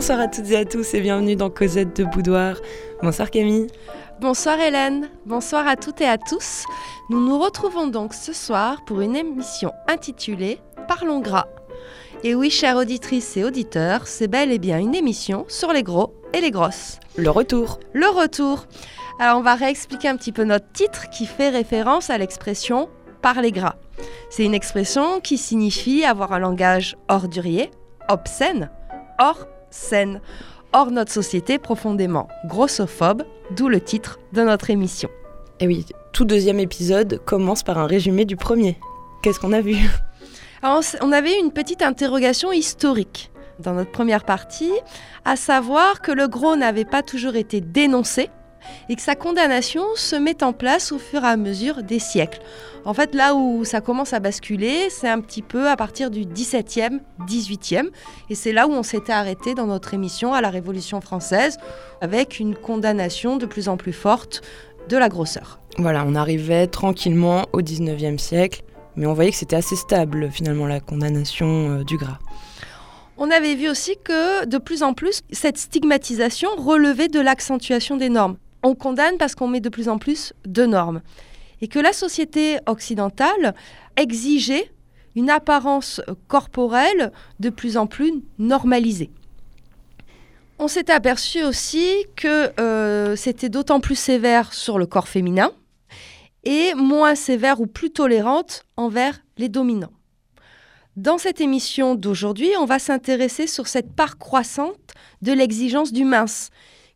Bonsoir à toutes et à tous et bienvenue dans Cosette de Boudoir. Bonsoir Camille. Bonsoir Hélène, bonsoir à toutes et à tous. Nous nous retrouvons donc ce soir pour une émission intitulée Parlons gras. Et oui, chères auditrices et auditeurs, c'est bel et bien une émission sur les gros et les grosses. Le retour. Le retour. Alors on va réexpliquer un petit peu notre titre qui fait référence à l'expression parler gras. C'est une expression qui signifie avoir un langage ordurier, obscène, hors scène, hors notre société profondément grossophobe, d'où le titre de notre émission. Et oui, tout deuxième épisode commence par un résumé du premier. Qu'est-ce qu'on a vu? Alors, on avait une petite interrogation historique dans notre première partie, à savoir que le gros n'avait pas toujours été dénoncé et que sa condamnation se met en place au fur et à mesure des siècles. En fait, là où ça commence à basculer, c'est un petit peu à partir du 17e, 18e, et c'est là où on s'était arrêté dans notre émission à la Révolution française, avec une condamnation de plus en plus forte de la grosseur. Voilà, on arrivait tranquillement au 19e siècle, mais on voyait que c'était assez stable finalement la condamnation euh, du gras. On avait vu aussi que de plus en plus, cette stigmatisation relevait de l'accentuation des normes. On condamne parce qu'on met de plus en plus de normes et que la société occidentale exigeait une apparence corporelle de plus en plus normalisée. On s'est aperçu aussi que euh, c'était d'autant plus sévère sur le corps féminin et moins sévère ou plus tolérante envers les dominants. Dans cette émission d'aujourd'hui, on va s'intéresser sur cette part croissante de l'exigence du mince,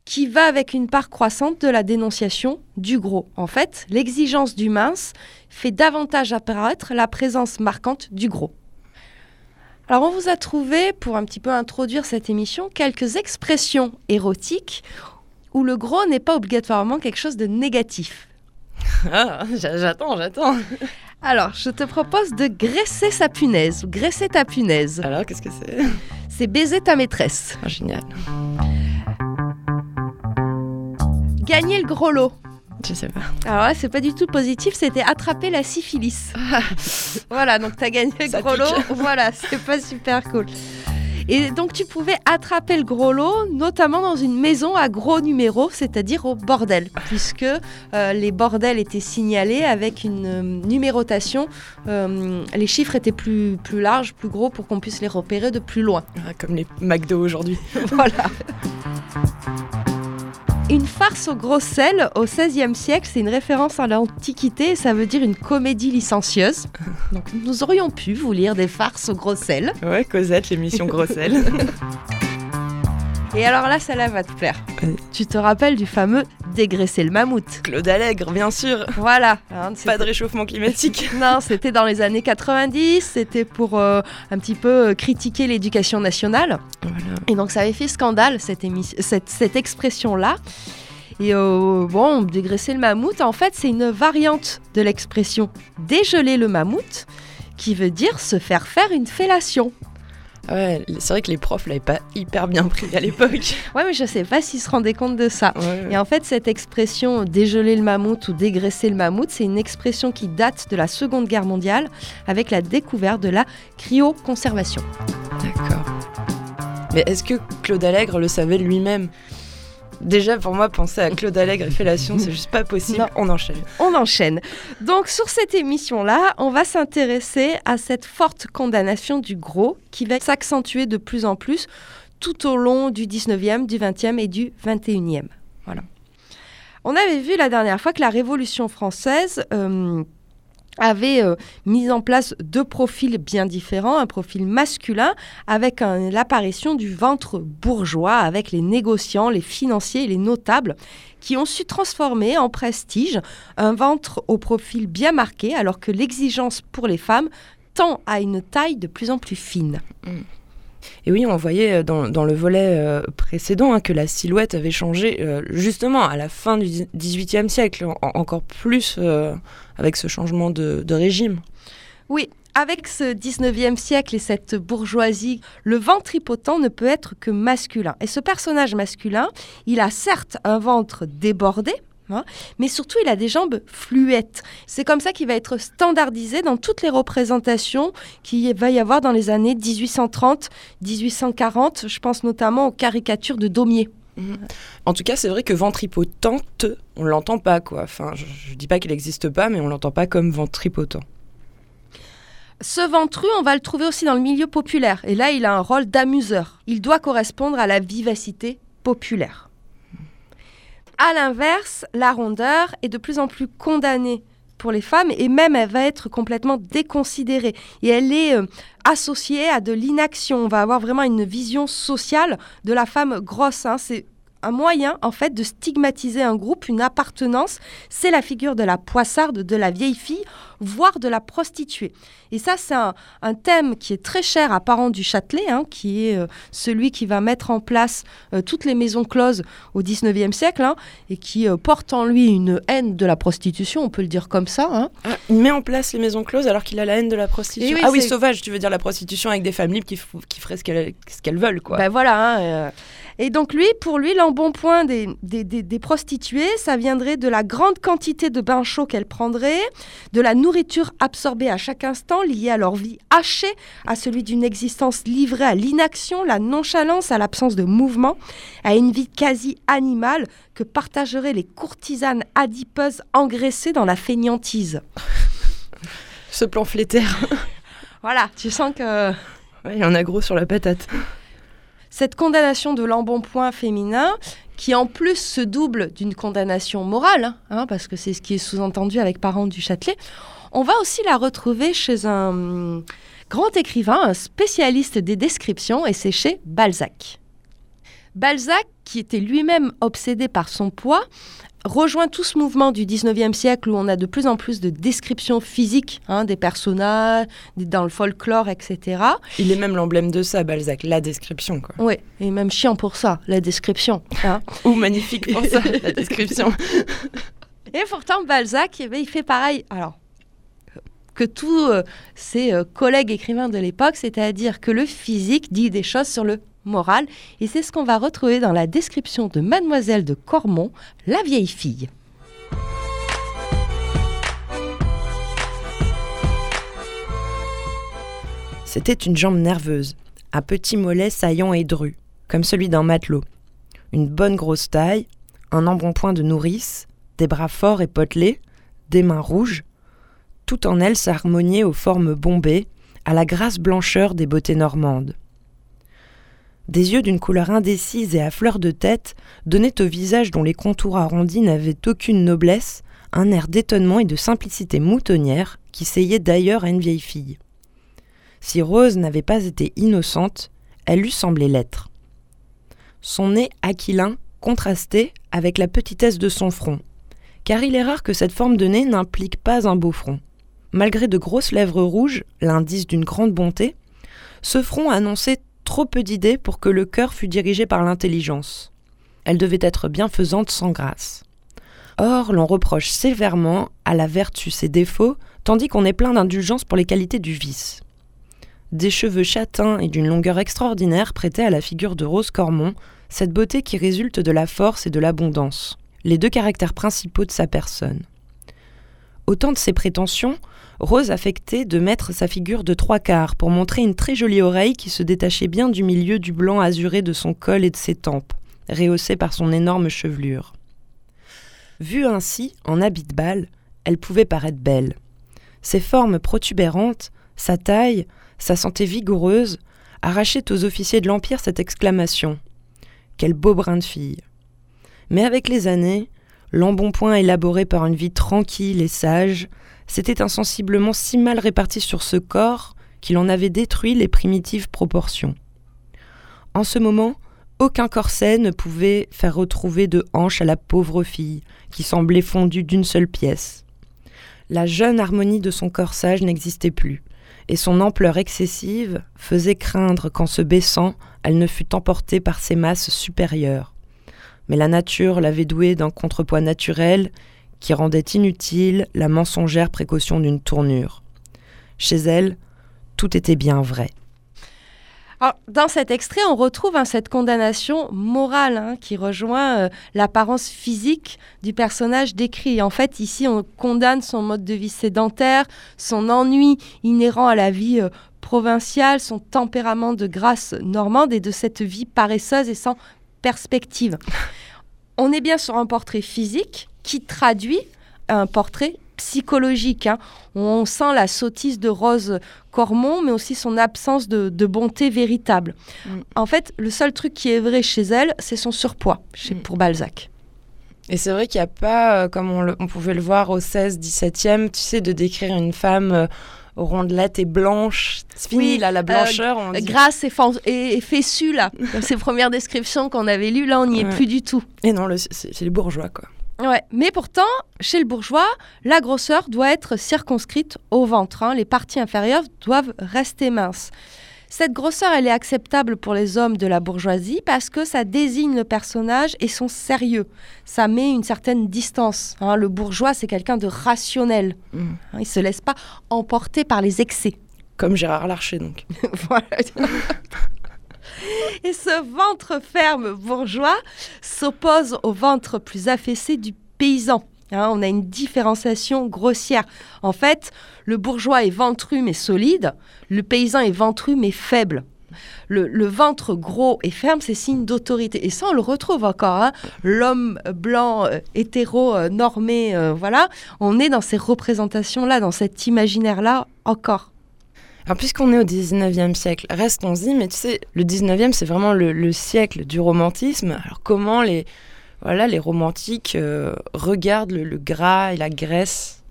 qui va avec une part croissante de la dénonciation du gros. En fait, l'exigence du mince fait davantage apparaître la présence marquante du gros. Alors on vous a trouvé, pour un petit peu introduire cette émission, quelques expressions érotiques où le gros n'est pas obligatoirement quelque chose de négatif. Ah, j'attends, j'attends. Alors, je te propose de graisser sa punaise, ou graisser ta punaise. Alors, qu'est-ce que c'est? C'est baiser ta maîtresse. Ah, génial. Gagner le gros lot. Je sais pas. Alors là, c'est pas du tout positif, c'était attraper la syphilis. voilà, donc t'as gagné le Ça gros lot. Voilà, c'est pas super cool. Et donc tu pouvais attraper le gros lot, notamment dans une maison à gros numéro, c'est-à-dire au bordel, puisque euh, les bordels étaient signalés avec une euh, numérotation. Euh, les chiffres étaient plus, plus larges, plus gros, pour qu'on puisse les repérer de plus loin. Ah, comme les McDo aujourd'hui. voilà. Une farce au gros sel au XVIe siècle, c'est une référence à l'Antiquité et ça veut dire une comédie licencieuse. Donc nous aurions pu vous lire des farces au gros sel. Ouais, Cosette, l'émission Grosselle. Et alors là, celle-là va te plaire. Vas-y. Tu te rappelles du fameux dégraisser le mammouth Claude Allègre, bien sûr. Voilà. hein, Pas de réchauffement climatique. Non, c'était dans les années 90, c'était pour euh, un petit peu euh, critiquer l'éducation nationale. Voilà. Et donc ça avait fait scandale, cette, émi- cette, cette expression-là. Et euh, bon, dégraisser le mammouth, en fait, c'est une variante de l'expression dégeler le mammouth, qui veut dire se faire faire une fellation. Ouais, c'est vrai que les profs l'avaient pas hyper bien pris à l'époque. Ouais, mais je sais pas s'ils se rendaient compte de ça. Ouais, Et en fait, cette expression dégeler le mammouth ou dégraisser le mammouth, c'est une expression qui date de la Seconde Guerre mondiale avec la découverte de la cryoconservation. D'accord. Mais est-ce que Claude Allègre le savait lui-même? Déjà, pour moi, penser à Claude Allègre et fellation, c'est juste pas possible. Non. On enchaîne. On enchaîne. Donc sur cette émission-là, on va s'intéresser à cette forte condamnation du gros qui va s'accentuer de plus en plus tout au long du 19e, du 20e et du 21e. Voilà. On avait vu la dernière fois que la Révolution française euh, avait euh, mis en place deux profils bien différents, un profil masculin avec l'apparition du ventre bourgeois avec les négociants, les financiers les notables qui ont su transformer en prestige un ventre au profil bien marqué alors que l'exigence pour les femmes tend à une taille de plus en plus fine. Et oui, on voyait euh, dans, le volet euh, précédent hein, que la silhouette avait changé justement à la fin du XVIIIe siècle, en- encore plus avec ce changement de, régime. Oui, avec ce 19e siècle et cette bourgeoisie, le ventripotent ne peut être que masculin. Et ce personnage masculin, il a certes un ventre débordé, Hein. Mais surtout, il a des jambes fluettes. C'est comme ça qu'il va être standardisé dans toutes les représentations qu'il va y avoir dans les années 1830, 1840. Je pense notamment aux caricatures de Daumier. En tout cas, c'est vrai que ventripotente, on l'entend pas quoi. Enfin, je, ne dis pas qu'il n'existe pas, mais on l'entend pas comme ventripotent. Ce ventru, on va le trouver aussi dans le milieu populaire. Et là, il a un rôle d'amuseur. Il doit correspondre à la vivacité populaire. À l'inverse, la rondeur est de plus en plus condamnée pour les femmes et même elle va être complètement déconsidérée et elle est euh, associée à de l'inaction. On va avoir vraiment une vision sociale de la femme grosse. Hein. C'est un moyen en fait de stigmatiser un groupe, une appartenance. C'est la figure de la poissarde, de la vieille fille, voire de la prostituée. Et ça, c'est un, thème qui est très cher à Parent du Châtelet, hein, qui est euh, celui qui va mettre en place euh, toutes les maisons closes au 19e siècle hein, et qui euh, porte en lui une haine de la prostitution, on peut le dire comme ça. Hein. Ah, il met en place les maisons closes alors qu'il a la haine de la prostitution. ah oui, sauvage, tu veux dire la prostitution avec des femmes libres qui, qui feraient ce qu'elles veulent, quoi. Ben voilà. Et donc lui, pour lui, l'embonpoint des, des, des, prostituées, ça viendrait de la grande quantité de bains chauds qu'elles prendraient, de la nourriture absorbée à chaque instant, liée à leur vie hachée, à celui d'une existence livrée à l'inaction, la nonchalance, à l'absence de mouvement, à une vie quasi animale que partageraient les courtisanes adipeuses engraissées dans la fainéantise. Ce plan flétaire. voilà, tu sens que... Il y en a gros sur la patate cette condamnation de l'embonpoint féminin, qui en plus se double d'une condamnation morale, hein, parce que c'est ce qui est sous-entendu avec Parent du Châtelet, on va aussi la retrouver chez un hum, grand écrivain, un spécialiste des descriptions, et c'est chez Balzac. Balzac, qui était lui-même obsédé par son poids, rejoint tout ce mouvement du 19e siècle où on a de plus en plus de descriptions physiques hein, des personnages, dans le folklore, etc. Il est même l'emblème de ça, Balzac, la description. Quoi. Oui, et même chiant pour ça, la description. Hein. Ou magnifique pour ça, la description. Et pourtant, Balzac, eh ben, il fait pareil. Alors, que tous euh, ses euh, collègues écrivains de l'époque, c'est-à-dire que le physique dit des choses sur le morale, et c'est ce qu'on va retrouver dans la description de Mademoiselle de Cormont, la vieille fille. C'était une jambe nerveuse, un petit mollet saillant et dru, comme celui d'un matelot, une bonne grosse taille, un embonpoint de nourrice, des bras forts et potelés, des mains rouges, tout en elle s'harmoniait aux formes bombées, à la grasse blancheur des beautés normandes. Des yeux d'une couleur indécise et à fleur de tête donnaient au visage dont les contours arrondis n'avaient aucune noblesse un air d'étonnement et de simplicité moutonnière qui seyait d'ailleurs à une vieille fille. Si Rose n'avait pas été innocente, elle eût semblé l'être. Son nez aquilin contrastait avec la petitesse de son front, car il est rare que cette forme de nez n'implique pas un beau front. Malgré de grosses lèvres rouges, l'indice d'une grande bonté, ce front annonçait trop peu d'idées pour que le cœur fût dirigé par l'intelligence. Elle devait être bienfaisante sans grâce. Or, l'on reproche sévèrement à la vertu ses défauts, tandis qu'on est plein d'indulgence pour les qualités du vice. Des cheveux châtains et d'une longueur extraordinaire prêtaient à la figure de Rose Cormont cette beauté qui résulte de la force et de l'abondance, les deux caractères principaux de sa personne. Autant de ses prétentions, Rose affectait de mettre sa figure de trois quarts pour montrer une très jolie oreille qui se détachait bien du milieu du blanc azuré de son col et de ses tempes, rehaussée par son énorme chevelure. Vue ainsi, en habit de bal, elle pouvait paraître belle. Ses formes protubérantes, sa taille, sa santé vigoureuse, arrachaient aux officiers de l'Empire cette exclamation. Quel beau brin de fille. Mais avec les années, l'embonpoint élaboré par une vie tranquille et sage, s'était insensiblement si mal réparti sur ce corps qu'il en avait détruit les primitives proportions. En ce moment, aucun corset ne pouvait faire retrouver de hanche à la pauvre fille, qui semblait fondue d'une seule pièce. La jeune harmonie de son corsage n'existait plus, et son ampleur excessive faisait craindre qu'en se baissant, elle ne fût emportée par ses masses supérieures. Mais la nature l'avait douée d'un contrepoids naturel qui rendait inutile la mensongère précaution d'une tournure. Chez elle, tout était bien vrai. Alors, dans cet extrait, on retrouve hein, cette condamnation morale hein, qui rejoint euh, l'apparence physique du personnage décrit. En fait, ici, on condamne son mode de vie sédentaire, son ennui inhérent à la vie euh, provinciale, son tempérament de grâce normande et de cette vie paresseuse et sans perspective. On est bien sur un portrait physique qui traduit un portrait psychologique. Hein. On sent la sottise de Rose Cormont, mais aussi son absence de, bonté véritable. Mm. En fait, le seul truc qui est vrai chez elle, c'est son surpoids, chez, mm. pour Balzac. Et c'est vrai qu'il n'y a pas, euh, comme on, pouvait le voir au 16, 17e, tu sais, de décrire une femme euh, rondelette et blanche. C'est fini, là, la euh, blancheur. Grasse et, et, fessue, là. ces premières descriptions qu'on avait lues, là, on n'y est plus du tout. Et non, c'est les bourgeois, quoi. Ouais, mais pourtant, chez le bourgeois, la grosseur doit être circonscrite au ventre. Hein. Les parties inférieures doivent rester minces. Cette grosseur, elle est acceptable pour les hommes de la bourgeoisie parce que ça désigne le personnage et son sérieux. Ça met une certaine distance. Hein. Le bourgeois, c'est quelqu'un de rationnel. Il mmh. hein, Il se laisse pas emporter par les excès. Comme Gérard Larcher, donc. voilà. Et ce ventre ferme bourgeois s'oppose au ventre plus affaissé du paysan. Hein, on a une différenciation grossière. En fait, le bourgeois est ventru mais solide, le paysan est ventru mais faible. Le, ventre gros et ferme, c'est signe d'autorité. Et ça, on le retrouve encore. Hein. L'homme blanc, euh, hétéro, euh, normé, euh, voilà. On est dans ces représentations-là, dans cet imaginaire-là encore. Alors, puisqu'on est au 19e siècle, restons-y, mais tu sais, le 19e, c'est vraiment le, siècle du romantisme. Alors, comment les, voilà, les romantiques euh, regardent le, gras et la graisse?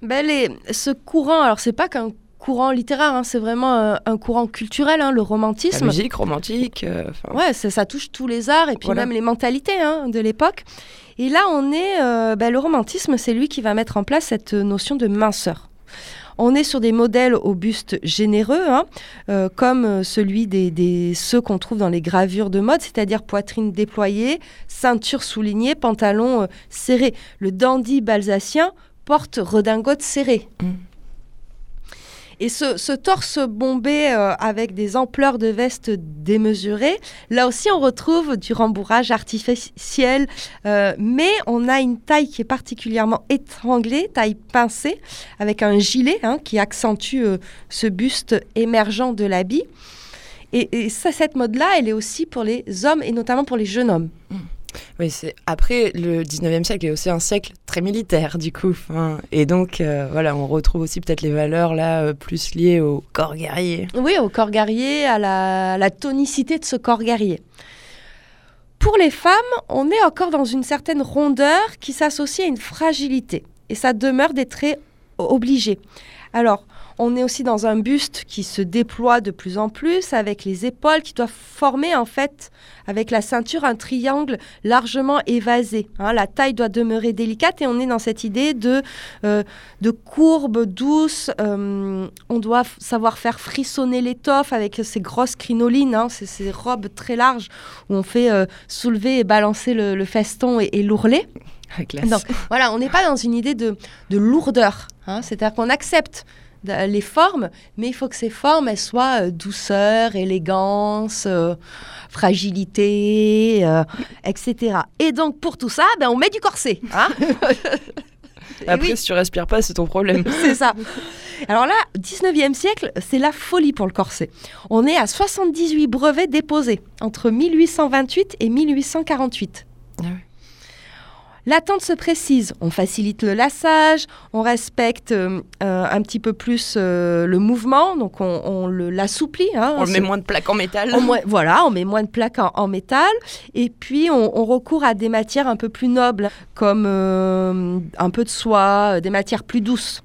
Ben les, Ce courant, alors, c'est pas qu'un courant littéraire, hein, c'est vraiment un, courant culturel, hein, le romantisme. La musique romantique. Euh, ouais, ça, touche tous les arts et puis même les mentalités hein, de l'époque. Et là, on est. Euh, ben, le romantisme, c'est lui qui va mettre en place cette notion de minceur. On est sur des modèles au buste généreux, hein, euh, comme celui des, ceux qu'on trouve dans les gravures de mode, c'est-à-dire poitrine déployée, ceinture soulignée, pantalon euh, serré. Le dandy balsacien porte redingote serrée. Mmh. Et ce, torse bombé euh, avec des ampleurs de veste démesurées, là aussi on retrouve du rembourrage artificiel, euh, mais on a une taille qui est particulièrement étranglée, taille pincée, avec un gilet hein, qui accentue euh, ce buste émergent de l'habit. Et, cette mode-là, elle est aussi pour les hommes et notamment pour les jeunes hommes. Mmh. Oui, c'est après le 19e siècle est aussi un siècle très militaire du coup. Et donc euh, voilà, on retrouve aussi peut-être les valeurs là euh, plus liées au corps guerrier. Oui, au corps guerrier, à la, tonicité de ce corps guerrier. Pour les femmes, on est encore dans une certaine rondeur qui s'associe à une fragilité. Et ça demeure des traits obligés. Alors, on est aussi dans un buste qui se déploie de plus en plus avec les épaules qui doivent former en fait avec la ceinture un triangle largement évasé. Hein. La taille doit demeurer délicate et on est dans cette idée de, euh, de courbe douce. Euh, on doit savoir faire frissonner l'étoffe avec ces grosses crinolines, hein, ces, robes très larges où on fait euh, soulever et balancer le, feston et, l'ourlet. voilà, on n'est pas dans une idée de, lourdeur. Hein. C'est-à-dire qu'on accepte les formes, mais il faut que ces formes elles soient euh, douceur, élégance, euh, fragilité, euh, etc. Et donc pour tout ça, ben, on met du corset. Hein Après, si tu respires pas, c'est ton problème. c'est ça. Alors là, 19e siècle, c'est la folie pour le corset. On est à 78 brevets déposés entre 1828 et 1848. L'attente se précise, on facilite le lassage, on respecte euh, euh, un petit peu plus euh, le mouvement, donc on, l'assouplit. Hein, on met moins de plaques en métal. voilà, on met moins de plaques en, métal. Et puis on, on, recourt à des matières un peu plus nobles, comme un peu de soie, des matières plus douces.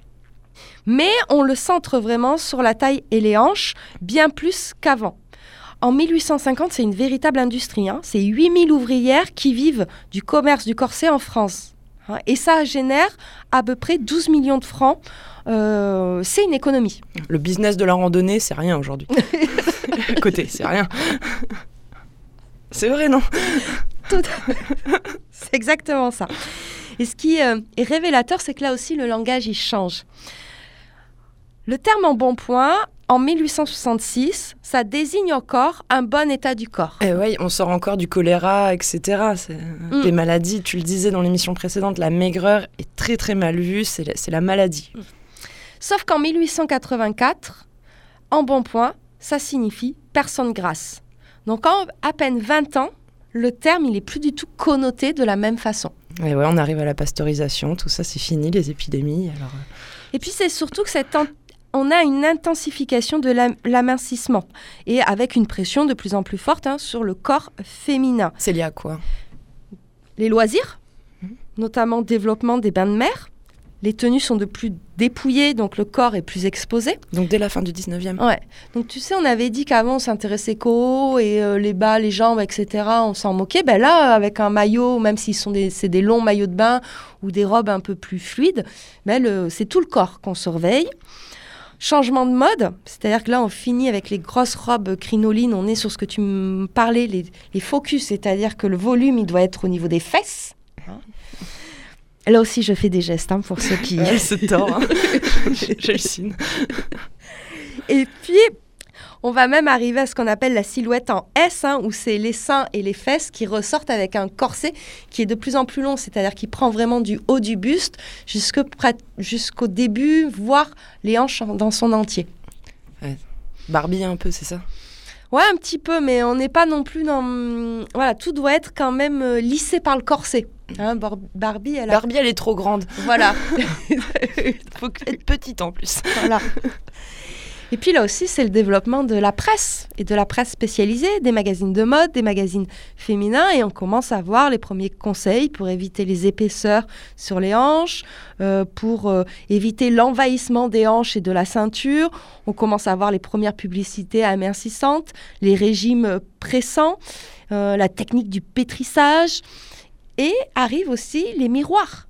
Mais on le centre vraiment sur la taille et les hanches, bien plus qu'avant. En 1850, c'est une véritable industrie. Hein. C'est 8000 ouvrières qui vivent du commerce du corset en France. Hein. Et ça génère à peu près 12 millions de francs. Euh, c'est une économie. Le business de la randonnée, c'est rien aujourd'hui. Côté, c'est rien. C'est vrai, non? C'est exactement ça. Et ce qui euh, est révélateur, c'est que là aussi, le langage, il change. Le terme embonpoint, en 1866, ça désigne encore un bon état du corps. Et oui, on sort encore du choléra, etc. C'est Mm. des maladies, tu le disais dans l'émission précédente, la maigreur est très très mal vue, c'est la, c'est la maladie. Sauf qu'en 1884, en bon point, ça signifie personne grasse. Donc en à peine 20 ans, le terme il est plus du tout connoté de la même façon. Et ouais, on arrive à la pasteurisation, tout ça c'est fini, les épidémies. Alors, euh, Et puis c'est surtout que cette on a une intensification de l'am- l'amincissement et avec une pression de plus en plus forte hein, sur le corps féminin. c'est lié à quoi? Les loisirs, notamment développement des bains de mer. Les tenues sont de plus dépouillées, donc le corps est plus exposé. Donc dès la fin du 19e. Ouais. Donc tu sais, on avait dit qu'avant on s'intéressait qu'au haut et euh, les bas, les jambes, etc. On s'en moquait. Ben là, avec un maillot, même s'ils sont des, c'est des longs maillots de bain ou des robes un peu plus fluides, ben c'est tout le corps qu'on surveille. Changement de mode, c'est-à-dire que là on finit avec les grosses robes crinolines, on est sur ce que tu me parlais, les, les focus, c'est-à-dire que le volume il doit être au niveau des fesses. Hein. Là aussi je fais des gestes hein, pour ceux qui... C'est tort. hein. J'hallucine. Et puis, on va même arriver à ce qu'on appelle la silhouette en S, hein, où c'est les seins et les fesses qui ressortent avec un corset qui est de plus en plus long, c'est-à-dire qui prend vraiment du haut du buste jusqu'au début, voire les hanches dans son entier. Barbie un peu, c'est ça? Ouais, un petit peu, mais on n'est pas non plus dans... Voilà, tout doit être quand même euh, lissé par le corset. Hein, Bar- Barbie, elle a... Barbie, elle est trop grande. Voilà. Faut être petite en plus. Voilà. Et puis là aussi, c'est le développement de la presse et de la presse spécialisée, des magazines de mode, des magazines féminins, et on commence à voir les premiers conseils pour éviter les épaisseurs sur les hanches, euh, pour euh, éviter l'envahissement des hanches et de la ceinture. On commence à voir les premières publicités amincissantes, les régimes pressants, euh, la technique du pétrissage, et arrivent aussi les miroirs.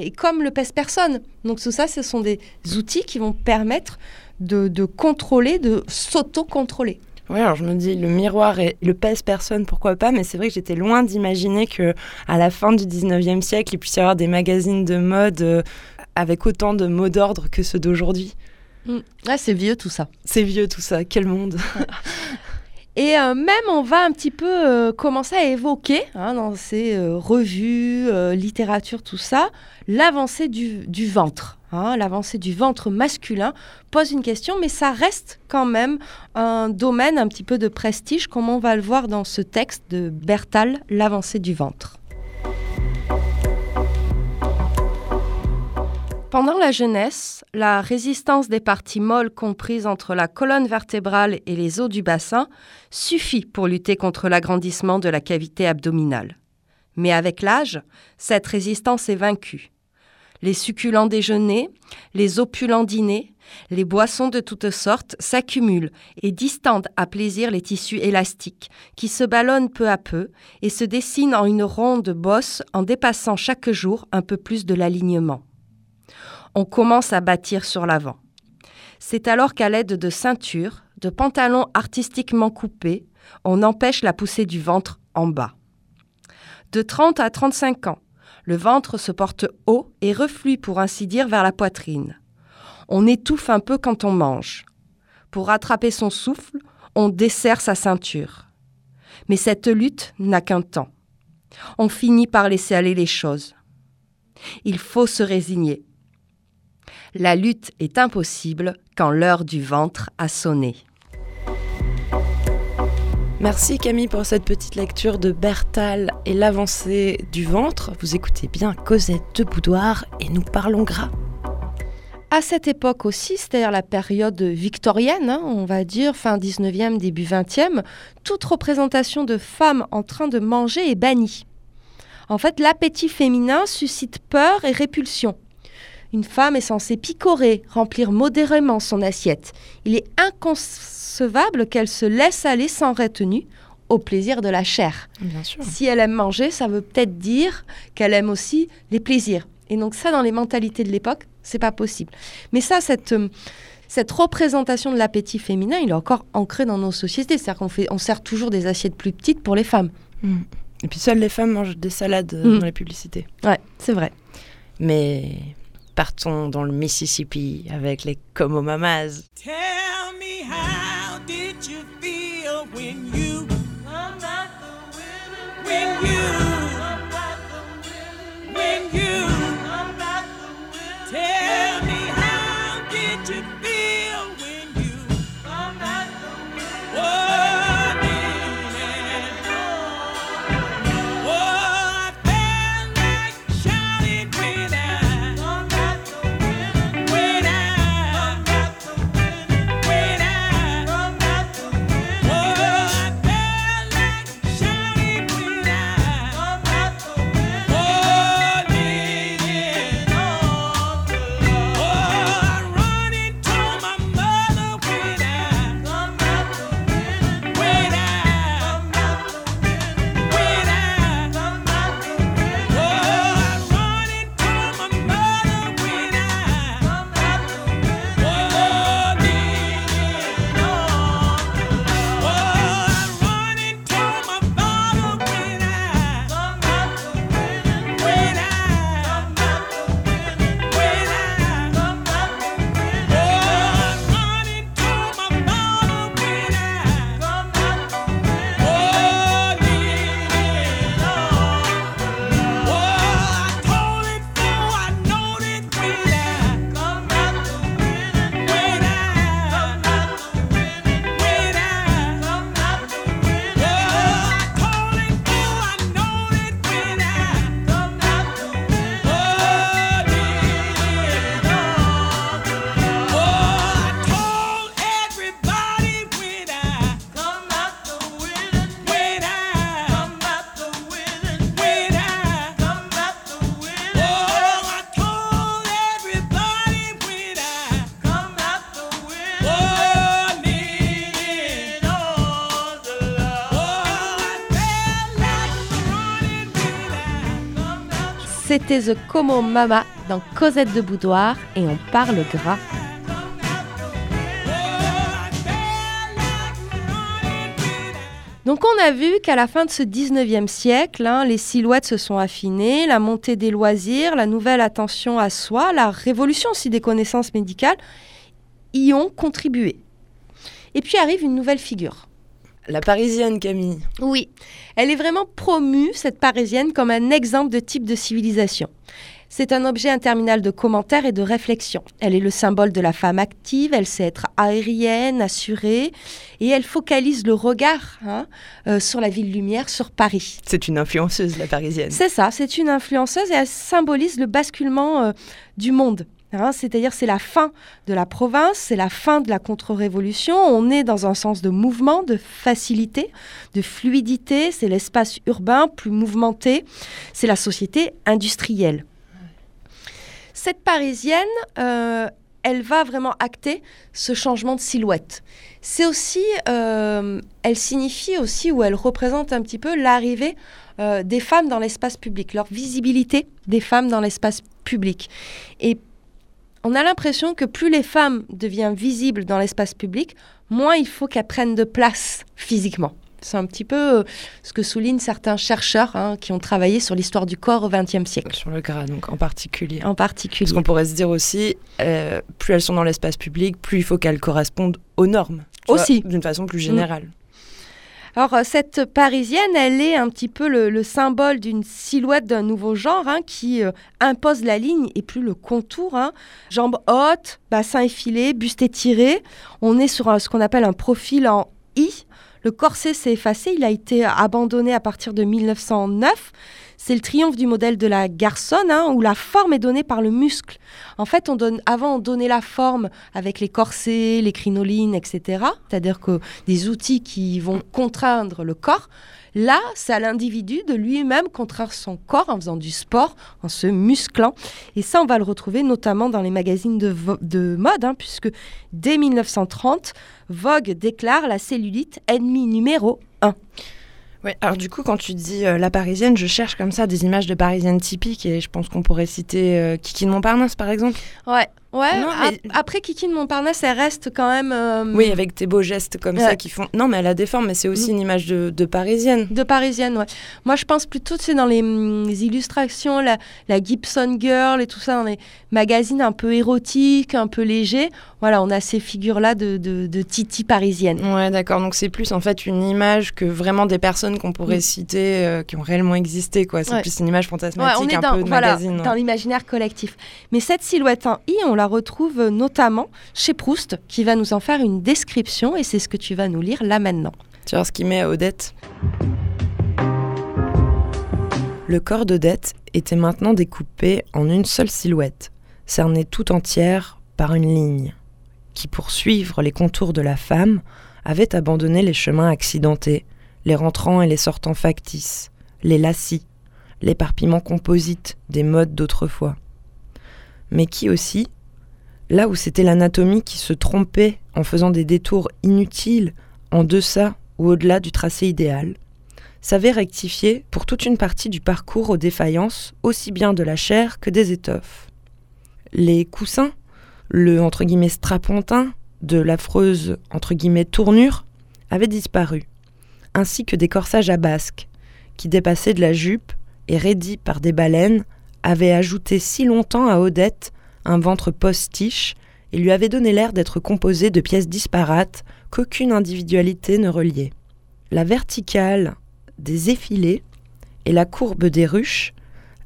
Et comme le pèse-personne. Donc tout ça, ce sont des outils qui vont permettre de, de contrôler, de s'auto-contrôler. Ouais, alors je me dis, le miroir et le pèse-personne, pourquoi pas, mais c'est vrai que j'étais loin d'imaginer que à la fin du 19e siècle, il puisse y avoir des magazines de mode euh, avec autant de mots d'ordre que ceux d'aujourd'hui. Ah, c'est vieux tout ça. C'est vieux tout ça, quel monde Et euh, même, on va un petit peu euh, commencer à évoquer hein, dans ces revues, littérature, tout ça, l'avancée du, du ventre. Hein. l'avancée du ventre masculin pose une question, mais ça reste quand même un domaine un petit peu de prestige, comme on va le voir dans ce texte de Bertal, l'avancée du ventre. Pendant la jeunesse, la résistance des parties molles comprises entre la colonne vertébrale et les os du bassin suffit pour lutter contre l'agrandissement de la cavité abdominale. Mais avec l'âge, cette résistance est vaincue. Les succulents déjeuners, les opulents dîners, les boissons de toutes sortes s'accumulent et distendent à plaisir les tissus élastiques, qui se ballonnent peu à peu et se dessinent en une ronde bosse en dépassant chaque jour un peu plus de l'alignement on commence à bâtir sur l'avant. C'est alors qu'à l'aide de ceintures, de pantalons artistiquement coupés, on empêche la poussée du ventre en bas. De 30 à 35 ans, le ventre se porte haut et reflue pour ainsi dire vers la poitrine. On étouffe un peu quand on mange. Pour rattraper son souffle, on desserre sa ceinture. Mais cette lutte n'a qu'un temps. On finit par laisser aller les choses. Il faut se résigner. La lutte est impossible quand l'heure du ventre a sonné. Merci Camille pour cette petite lecture de Bertal et l'avancée du ventre. Vous écoutez bien Cosette de Boudoir et nous parlons gras. À cette époque aussi, c'est-à-dire la période victorienne, hein, on va dire fin 19e, début 20e, toute représentation de femmes en train de manger est bannie. En fait, l'appétit féminin suscite peur et répulsion. Une femme est censée picorer, remplir modérément son assiette. Il est inconcevable qu'elle se laisse aller sans retenue au plaisir de la chair. Bien sûr. Si elle aime manger, ça veut peut-être dire qu'elle aime aussi les plaisirs. Et donc ça, dans les mentalités de l'époque, c'est pas possible. Mais ça, cette, euh, cette représentation de l'appétit féminin, il est encore ancré dans nos sociétés. C'est-à-dire qu'on fait, on sert toujours des assiettes plus petites pour les femmes. Mm. Et puis seules les femmes mangent des salades euh, Mm. dans les publicités. Ouais, c'est vrai. Mais Partons dans le Mississippi avec les Como Mamas. Tell me how did you feel when you when you when you tell me how did you C'était The Como Mama dans Cosette de Boudoir et on parle gras. Donc on a vu qu'à la fin de ce 19e siècle, hein, les silhouettes se sont affinées, la montée des loisirs, la nouvelle attention à soi, la révolution aussi des connaissances médicales y ont contribué. Et puis arrive une nouvelle figure. La Parisienne, Camille. Oui, elle est vraiment promue, cette Parisienne, comme un exemple de type de civilisation. C'est un objet interminable de commentaires et de réflexions. Elle est le symbole de la femme active, elle sait être aérienne, assurée, et elle focalise le regard hein, euh, sur la ville lumière, sur Paris. C'est une influenceuse, la Parisienne. C'est ça, c'est une influenceuse et elle symbolise le basculement euh, du monde. C'est-à-dire c'est la fin de la province, c'est la fin de la contre-révolution. On est dans un sens de mouvement, de facilité, de fluidité. C'est l'espace urbain plus mouvementé. C'est la société industrielle. Cette Parisienne, euh, elle va vraiment acter ce changement de silhouette. C'est aussi, euh, elle signifie aussi ou elle représente un petit peu l'arrivée euh, des femmes dans l'espace public, leur visibilité des femmes dans l'espace public. Et on a l'impression que plus les femmes deviennent visibles dans l'espace public, moins il faut qu'elles prennent de place physiquement. C'est un petit peu euh, ce que soulignent certains chercheurs hein, qui ont travaillé sur l'histoire du corps au XXe siècle, Sur le gras, donc en particulier. en particulier. Parce qu'on pourrait se dire aussi, euh, plus elles sont dans l'espace public, plus il faut qu'elles correspondent aux normes. Aussi. D'une façon plus générale. Alors, euh, cette parisienne, elle est un petit peu le, le symbole d'une silhouette d'un nouveau genre hein, qui euh, impose la ligne et plus le contour. hein. Jambes hautes, bassin effilé, buste étiré. On est sur ce qu'on appelle un profil en I. Le corset s'est effacé, il a été abandonné à partir de 1909. C'est le triomphe du modèle de la garçonne, hein, où la forme est donnée par le muscle. En fait, on donne, avant, on donnait la forme avec les corsets, les crinolines, etc. C'est-à-dire que des outils qui vont contraindre le corps. Là, c'est à l'individu de lui-même contraindre son corps en faisant du sport, en se musclant. Et ça, on va le retrouver notamment dans les magazines de, mode, hein, puisque dès 1930, Vogue déclare la cellulite ennemi numéro 1. Ouais, alors du coup, quand tu dis euh, la parisienne, je cherche comme ça des images de parisiennes typiques et je pense qu'on pourrait citer euh, Kiki de Montparnasse par exemple. Ouais, Ouais, Non, ap- mais- après Kiki de Montparnasse, elle reste quand même. euh, Oui, avec tes beaux gestes comme Ouais. ça qui font. Non, mais elle a des formes, mais c'est aussi Mm. une image de, de parisienne. De parisienne, ouais. Moi, je pense plutôt, tu sais, dans les, hum, les illustrations, la, la Gibson Girl et tout ça, dans les magazines un peu érotiques, un peu légers. Voilà, on a ces figures-là de, de, de Titi parisienne. Ouais, d'accord. Donc c'est plus en fait une image que vraiment des personnes qu'on pourrait Mm. citer, euh, qui ont réellement existé, quoi. C'est Ouais. plus une image Ouais, fantasmatique, on est un dans, peu de voilà, magazine. ouais. dans l'imaginaire collectif. Mais cette silhouette en I, on retrouve notamment chez Proust, qui va nous en faire une description, et c'est ce que tu vas nous lire là maintenant. Tu vois ce qu'il met à Odette? Le corps d'Odette était maintenant découpé en une seule silhouette, cernée tout entière par une ligne, qui, pour suivre les contours de la femme, avait abandonné les chemins accidentés, les rentrants et les sortants factices, les lacis, l'éparpillement composite des modes d'autrefois. Mais qui aussi, là où c'était l'anatomie qui se trompait en faisant des détours inutiles en deçà ou au-delà du tracé idéal, savait rectifier pour toute une partie du parcours aux défaillances aussi bien de la chair que des étoffes. Les coussins, le entre guillemets strapontin de l'affreuse tournure avaient disparu, ainsi que des corsages à basque qui dépassaient de la jupe et raidis par des baleines avaient ajouté si longtemps à Odette un ventre postiche et lui avaient donné l'air d'être composé de pièces disparates qu'aucune individualité ne reliait. La verticale des effilés et la courbe des ruches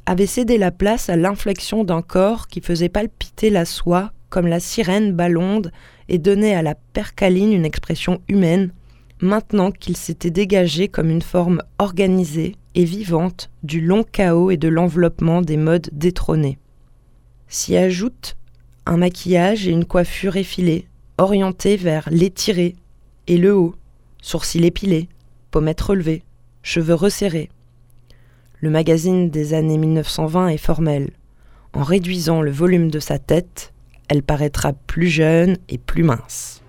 avaient cédé la place à l'inflexion d'un corps qui faisait palpiter la soie comme la sirène ballonde et donnait à la percaline une expression humaine, maintenant qu'il s'était dégagé comme une forme organisée et vivante du long chaos et de l'enveloppement des modes détrônés. S'y ajoute un maquillage et une coiffure effilée, orientés vers l'étiré et le haut, sourcils épilés, pommettes relevées, cheveux resserrés. Le magazine des années 1920 est formel. En réduisant le volume de sa tête, elle paraîtra plus jeune et plus mince.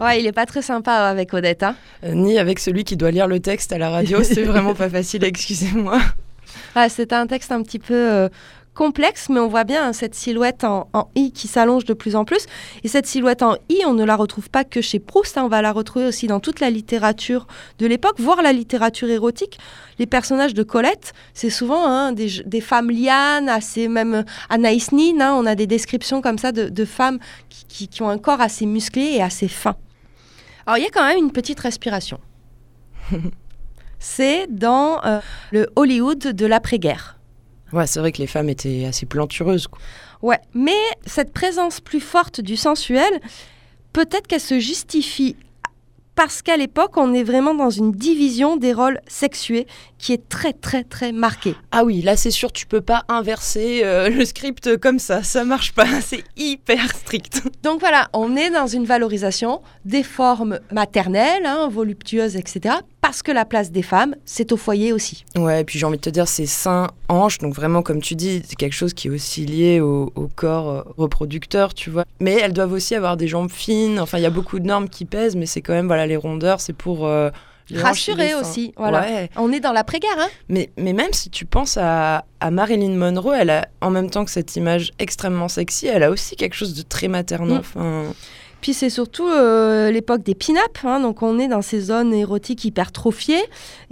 Ouais, il est pas très sympa avec Odette. Hein. Euh, ni avec celui qui doit lire le texte à la radio, c'est vraiment pas facile, excusez-moi. C'est un texte un petit peu euh, complexe, mais on voit bien hein, cette silhouette en, I qui s'allonge de plus en plus. Et cette silhouette en I, on ne la retrouve pas que chez Proust, hein, on va la retrouver aussi dans toute la littérature de l'époque, voire la littérature érotique. Les personnages de Colette, c'est souvent hein, des, femmes lianes, assez même euh, Anaïs Nin, on a des descriptions comme ça de, femmes qui, qui- qui ont un corps assez musclé et assez fin. Alors il y a quand même une petite respiration. c'est dans euh, le Hollywood de l'après-guerre. Ouais, c'est vrai que les femmes étaient assez plantureuses. quoi. Ouais, mais cette présence plus forte du sensuel, peut-être qu'elle se justifie parce qu'à l'époque, on est vraiment dans une division des rôles sexués qui est très très très marquée. Ah oui, là c'est sûr, tu peux pas inverser euh, le script comme ça, ça marche pas, c'est hyper strict. Donc voilà, on est dans une valorisation des formes maternelles, hein, voluptueuses, etc. Parce que la place des femmes, c'est au foyer aussi. Ouais, et puis j'ai envie de te dire, c'est seins, hanches, donc vraiment, comme tu dis, c'est quelque chose qui est aussi lié au, au corps euh, reproducteur, tu vois. Mais elles doivent aussi avoir des jambes fines, enfin, il y a beaucoup de normes qui pèsent, mais c'est quand même, voilà, les rondeurs, c'est pour. euh, Rassurer aussi, voilà. Ouais. On est dans l'après-guerre, hein Mais, mais même si tu penses à, à Marilyn Monroe, elle a, en même temps que cette image extrêmement sexy, elle a aussi quelque chose de très maternant. Mm. Enfin, Puis c'est surtout euh, l'époque des pin-up, hein, donc on est dans ces zones érotiques hypertrophiées.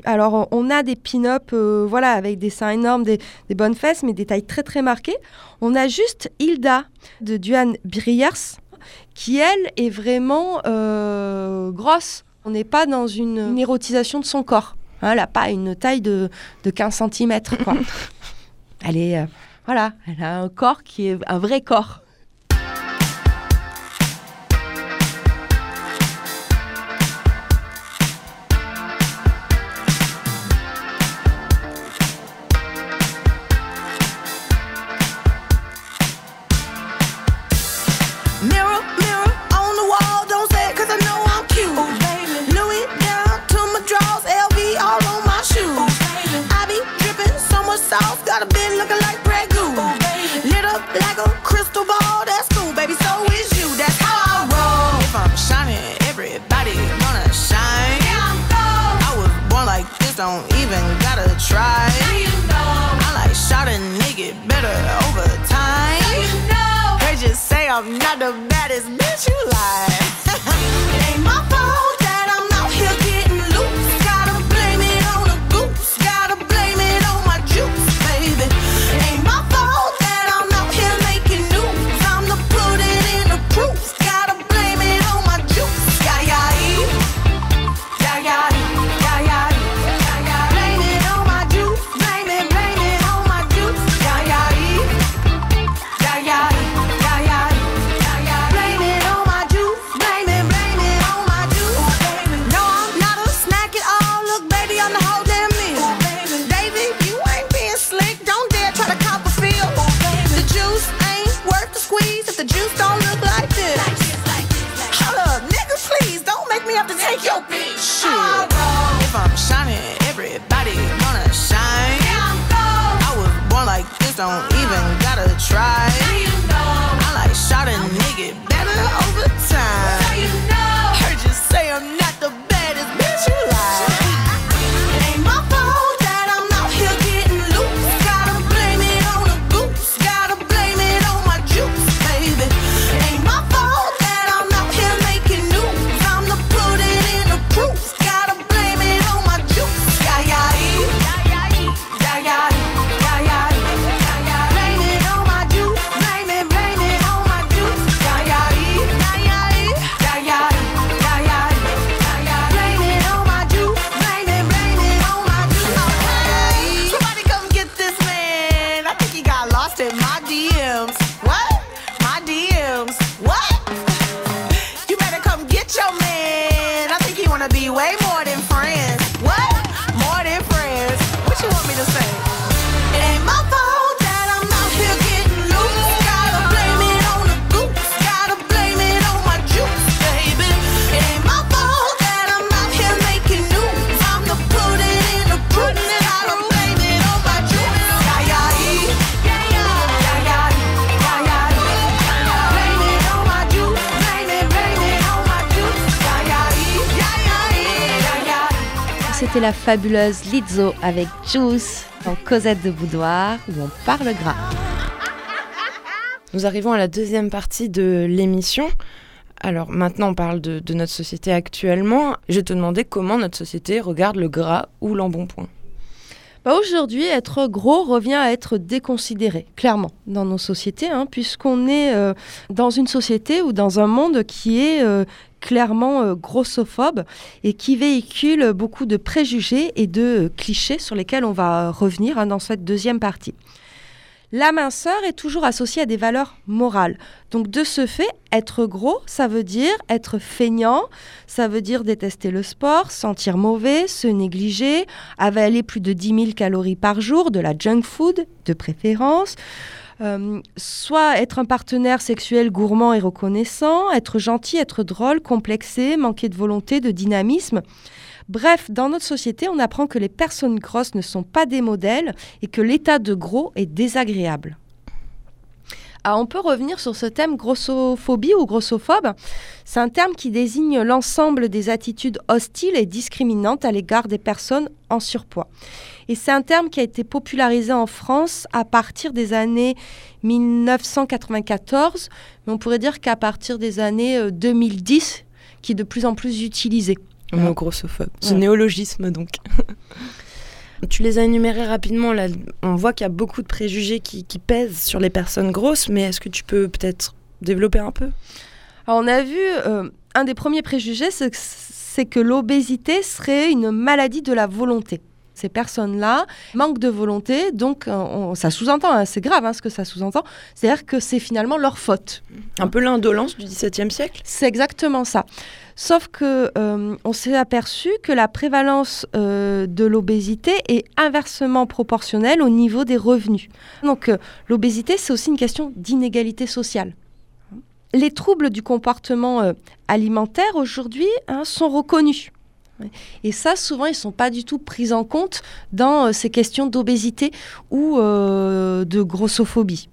Alors on- a des pin-up euh, voilà, avec des seins énormes, des, des bonnes fesses, mais des tailles très très marquées. On a juste Hilda de Duane Briers, qui elle est vraiment euh, grosse. On n'est pas dans une, une érotisation de son corps. Hein, elle n'a pas une taille de, de 15 cm. Quoi. elle est... voilà, elle a un corps qui est un vrai corps. I'm not the baddest bitch you like. Fabuleuse Lizzo avec Juice dans Cosette de Boudoir où on parle gras. Nous arrivons à la deuxième partie de l'émission. Alors maintenant, on parle de, de notre société actuellement. Je vais te demander comment notre société regarde le gras ou l'embonpoint. Bah, Aujourd'hui, être gros revient à être déconsidéré, clairement, dans nos sociétés, hein, puisqu'on est euh, dans une société ou dans un monde qui est euh, clairement euh, grossophobe et qui véhicule beaucoup de préjugés et de clichés sur lesquels on va revenir hein, dans cette deuxième partie. La minceur est toujours associée à des valeurs morales. Donc de ce fait, être gros, ça veut dire être feignant, ça veut dire détester le sport, sentir mauvais, se négliger, avaler plus de 10 000 calories par jour, de la junk food de préférence, euh, soit être un partenaire sexuel gourmand et reconnaissant, être gentil, être drôle, complexé, manquer de volonté, de dynamisme. Bref, dans notre société, on apprend que les personnes grosses ne sont pas des modèles et que l'état de gros est désagréable. Ah, on peut revenir sur ce thème grossophobie ou grossophobe. C'est un terme qui désigne l'ensemble des attitudes hostiles et discriminantes à l'égard des personnes en surpoids. Et c'est un terme qui a été popularisé en France à partir des années 1994, mais on pourrait dire qu'à partir des années euh, 2010, qui est de plus en plus utilisé. Le mot grossophobe. Ce Ouais. néologisme, donc. tu les as énumérés rapidement. Là. On voit qu'il y a beaucoup de préjugés qui, qui pèsent sur les personnes grosses, mais est-ce que tu peux peut-être développer un peu? Alors, on a vu, euh, un des premiers préjugés, c'est que, c'est que l'obésité serait une maladie de la volonté. Ces personnes-là manquent de volonté, donc euh, on- ça sous-entend, hein, c'est grave hein, ce que ça sous-entend, c'est-à-dire que c'est finalement leur faute. Un peu l'indolence du XVIIe siècle? C'est exactement ça. Sauf que euh, on s'est aperçu que la prévalence euh, de l'obésité est inversement proportionnelle au niveau des revenus. Donc euh, l'obésité, c'est aussi une question d'inégalité sociale. Les troubles du comportement alimentaire aujourd'hui hein, sont reconnus. Et ça, souvent, ils ne sont pas du tout pris en compte dans euh, ces questions d'obésité ou euh, de grossophobie.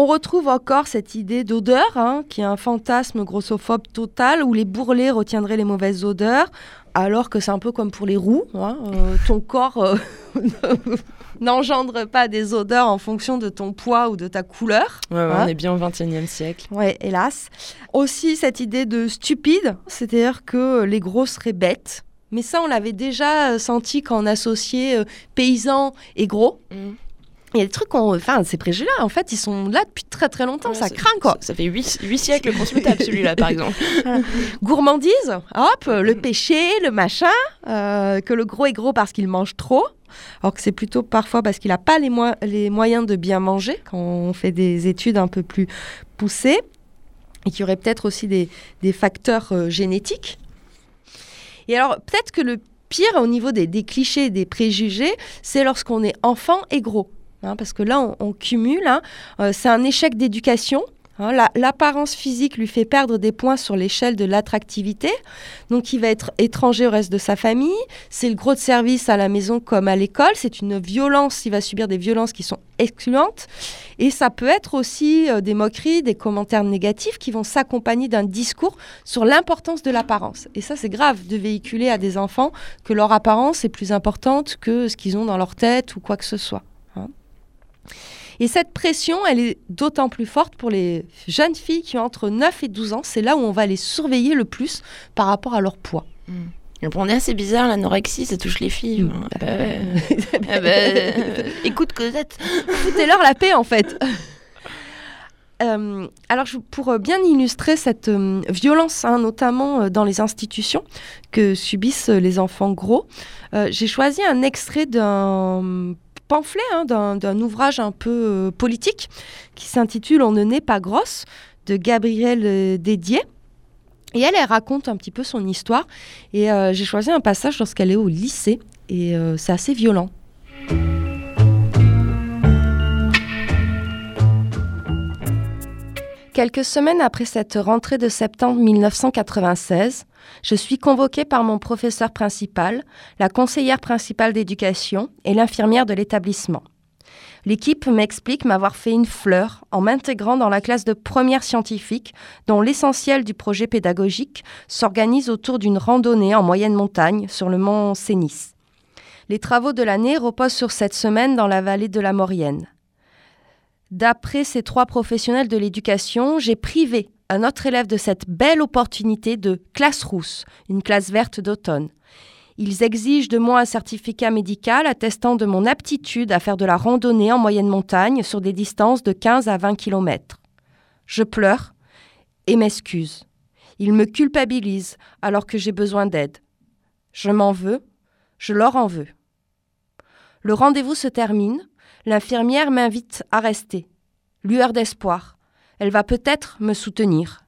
On retrouve encore cette idée d'odeur, hein, qui est un fantasme grossophobe total, où les bourrelets retiendraient les mauvaises odeurs, alors que c'est un peu comme pour les roues. hein, euh, ton corps euh, n'engendre pas des odeurs en fonction de ton poids ou de ta couleur. Ouais, ouais, hein. on est bien au 21e siècle. Ouais, hélas. Aussi cette idée de stupide, c'est-à-dire que les gros seraient bêtes. Mais ça, on l'avait déjà euh, senti quand on associait euh, paysans et gros. Il y a des trucs, qu'on- enfin, ces préjugés-là, en fait, ils sont là depuis très très longtemps. Ouais, ça craint, quoi. Ça, ça fait 8, siècles qu'on se celui-là, par exemple. Gourmandise, hop, le péché, le machin, euh, que le gros est gros parce qu'il mange trop. Alors que c'est plutôt parfois parce qu'il n'a pas les, moyens de bien manger quand on fait des études un peu plus poussées. Et qu'il y aurait peut-être aussi des, des facteurs euh, génétiques. Et alors, peut-être que le pire au niveau des, des clichés des préjugés, c'est lorsqu'on est enfant et gros. Hein, parce que là, on, cumule. hein. Euh, c'est un échec d'éducation. hein. La- L'apparence physique lui fait perdre des points sur l'échelle de l'attractivité. Donc, il va être étranger au reste de sa famille. C'est le gros de service à la maison comme à l'école. C'est une violence. Il va subir des violences qui sont excluantes. Et ça peut être aussi euh, des moqueries, des commentaires négatifs qui vont s'accompagner d'un discours sur l'importance de l'apparence. Et ça, c'est grave de véhiculer à des enfants que leur apparence est plus importante que ce qu'ils ont dans leur tête ou quoi que ce soit. Et cette pression, elle est d'autant plus forte pour les jeunes filles qui ont entre 9 et 12 ans. C'est là où on va les surveiller le plus par rapport à leur poids. Bon, on est assez bizarre, l'anorexie, ça touche les filles. Mm. Ah bah ouais. Ah bah, euh, écoute, Cosette. Foutez-leur la paix, en fait. Euh, alors, pour euh, bien illustrer cette euh, violence, hein, notamment euh, dans les institutions que subissent les enfants gros, j'ai choisi un extrait d'un pamphlet, hein, d'un ouvrage un peu euh, politique qui s'intitule On ne naît pas grosse de Gabrielle euh, Dédier. Et elle, elle raconte un petit peu son histoire. Et euh, j'ai choisi un passage lorsqu'elle est au lycée. Et c'est assez violent. Quelques semaines après cette rentrée de septembre 1996, je suis convoquée par mon professeur principal, la conseillère principale d'éducation et l'infirmière de l'établissement. L'équipe m'explique m'avoir fait une fleur en m'intégrant dans la classe de première scientifique dont l'essentiel du projet pédagogique s'organise autour d'une randonnée en moyenne montagne sur le mont Cénis. Les travaux de l'année reposent sur cette semaine dans la vallée de la Maurienne. D'après ces trois professionnels de l'éducation, j'ai privé un autre élève de cette belle opportunité de classe rousse, une classe verte d'automne. Ils exigent de moi un certificat médical attestant de mon aptitude à faire de la randonnée en moyenne montagne sur des distances de 15 à 20 km. Je pleure et m'excuse. Ils me culpabilisent alors que j'ai besoin d'aide. Je m'en veux, je leur en veux. Le rendez-vous se termine, L'infirmière m'invite à rester. Lueur d'espoir. Elle va peut-être me soutenir.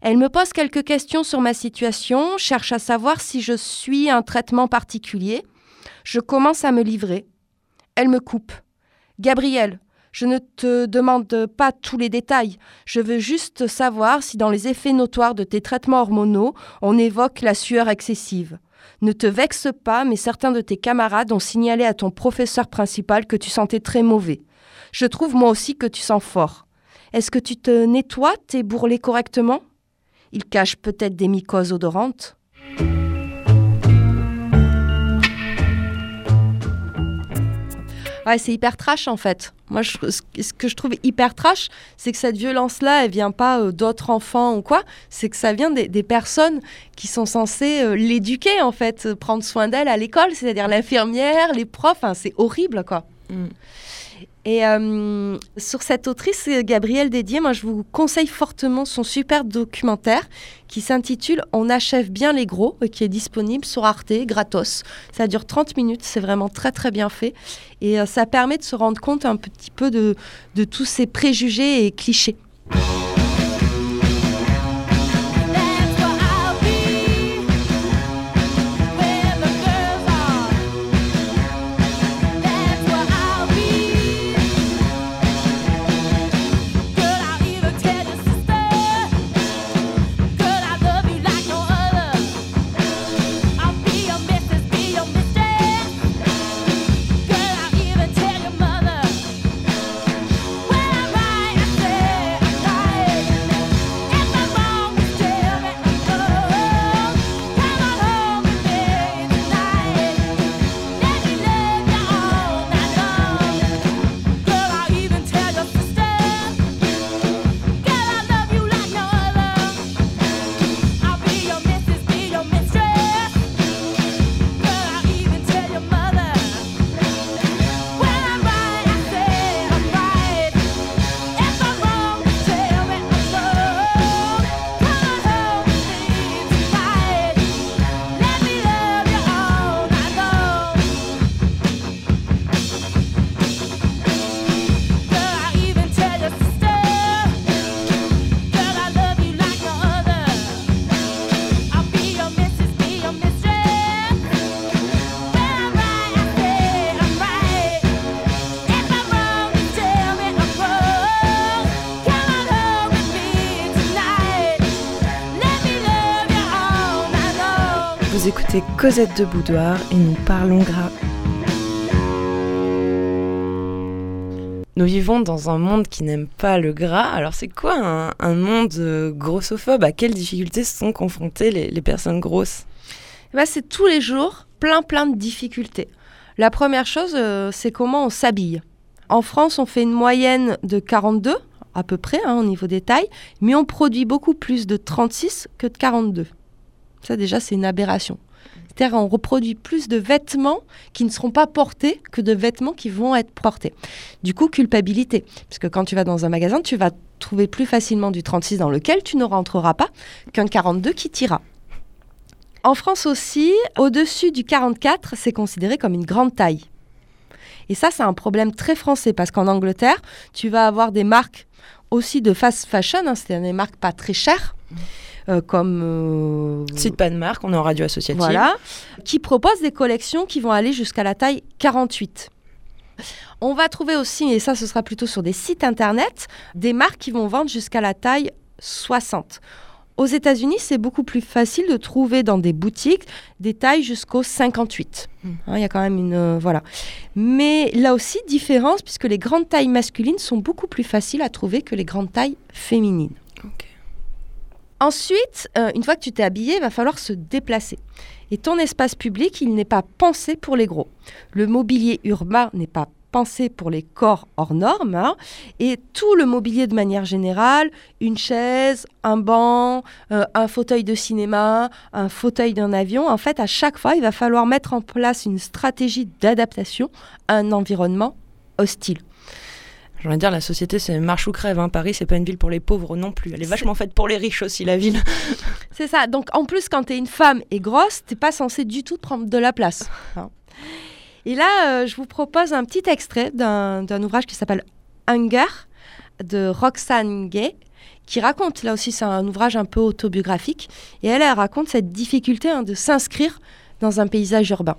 Elle me pose quelques questions sur ma situation, cherche à savoir si je suis un traitement particulier. Je commence à me livrer. Elle me coupe. Gabriel, je ne te demande pas tous les détails. Je veux juste savoir si dans les effets notoires de tes traitements hormonaux, on évoque la sueur excessive. Ne te vexe pas, mais certains de tes camarades ont signalé à ton professeur principal que tu sentais très mauvais. Je trouve moi aussi que tu sens fort. Est-ce que tu te nettoies tes bourrelets correctement? Ils cachent peut-être des mycoses odorantes. C'est hyper trash en fait. Moi, ce que je trouve hyper trash, c'est que cette violence-là, elle vient pas euh, d'autres enfants ou quoi. C'est que ça vient des, personnes qui sont censées euh, l'éduquer en fait, euh, prendre soin d'elle à l'école, c'est-à-dire l'infirmière, les profs. C'est horrible quoi. Mm. Et euh, sur cette autrice, Gabrielle Dédier, moi je vous conseille fortement son super documentaire qui s'intitule On achève bien les gros, euh, qui est disponible sur Arte, gratos. Ça dure 30 minutes, c'est vraiment très très bien fait. Et euh, ça permet de se rendre compte un petit peu de, de tous ces préjugés et clichés. Écoutez Cosette de Boudoir et nous parlons gras. Nous vivons dans un monde qui n'aime pas le gras. Alors c'est quoi un, un monde euh, grossophobe? À quelles difficultés sont confrontées les, les personnes grosses? Eh ben, c'est tous les jours plein plein de difficultés. La première chose, euh, c'est comment on s'habille. En France, on fait une moyenne de 42 à peu près hein, au niveau des tailles, mais on produit beaucoup plus de 36 que de 42. Ça déjà, c'est une aberration. On reproduit plus de vêtements qui ne seront pas portés que de vêtements qui vont être portés. Du coup, culpabilité. Parce que quand tu vas dans un magasin, tu vas trouver plus facilement du 36 dans lequel tu ne rentreras pas qu'un 42 qui t'ira. En France aussi, au-dessus du 44, c'est considéré comme une grande taille. Et ça, c'est un problème très français parce qu'en Angleterre, tu vas avoir des marques aussi de fast fashion, hein, c'est-à-dire des marques pas très chères, euh, comme euh, Cite pas de marque, on est en radio associative. voilà, qui proposent des collections qui vont aller jusqu'à la taille 48. On va trouver aussi, et ça ce sera plutôt sur des sites internet, des marques qui vont vendre jusqu'à la taille 60. Aux États-Unis, c'est beaucoup plus facile de trouver dans des boutiques des tailles jusqu'au 58. Mm. Hein, Il y a quand même une euh, voilà. Mais là aussi différence puisque les grandes tailles masculines sont beaucoup plus faciles à trouver que les grandes tailles féminines. Ensuite, euh, une fois que tu t'es habillé, il va falloir se déplacer. Et ton espace public, il n'est pas pensé pour les gros. Le mobilier urbain n'est pas pensé pour les corps hors normes. hein. et tout le mobilier de manière générale, une chaise, un banc, euh, un fauteuil de cinéma, un fauteuil d'un avion, en fait, à chaque fois, il va falloir mettre en place une stratégie d'adaptation à un environnement hostile. J'ai envie de dire, la société, c'est marche ou crève. Hein. Paris, c'est pas une ville pour les pauvres non plus. Elle est vachement faite pour les riches aussi, la ville. C'est ça. Donc en plus, quand tu es une femme et grosse, t'es pas censé du tout prendre de la place. hein. Et là, euh, je vous propose un petit extrait d'un d'un ouvrage qui s'appelle Hunger de Roxane Gay, qui raconte, là aussi c'est un ouvrage un peu autobiographique, et elle, elle raconte cette difficulté hein, de s'inscrire dans un paysage urbain.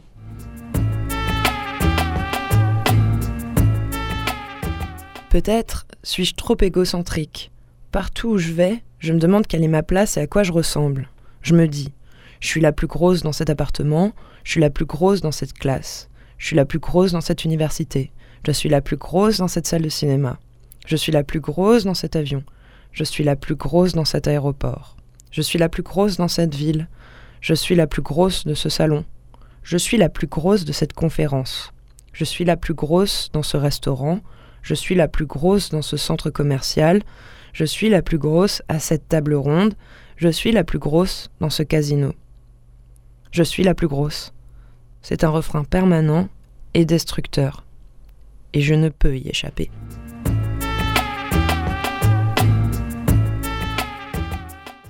Peut-être suis-je trop égocentrique. Partout où je vais, je me demande quelle est ma place et à quoi je ressemble. Je me dis, je suis la plus grosse dans cet appartement, je suis la plus grosse dans cette classe, je suis la plus grosse dans cette université, je suis la plus grosse dans cette salle de cinéma, je suis la plus grosse dans cet avion, je suis la plus grosse dans cet aéroport, je suis la plus grosse dans cette ville, je suis la plus grosse de ce salon, je suis la plus grosse de cette conférence, je suis la plus grosse dans ce restaurant, je suis la plus grosse dans ce centre commercial, je suis la plus grosse à cette table ronde, je suis la plus grosse dans ce casino. Je suis la plus grosse. C'est un refrain permanent et destructeur. Et je ne peux y échapper.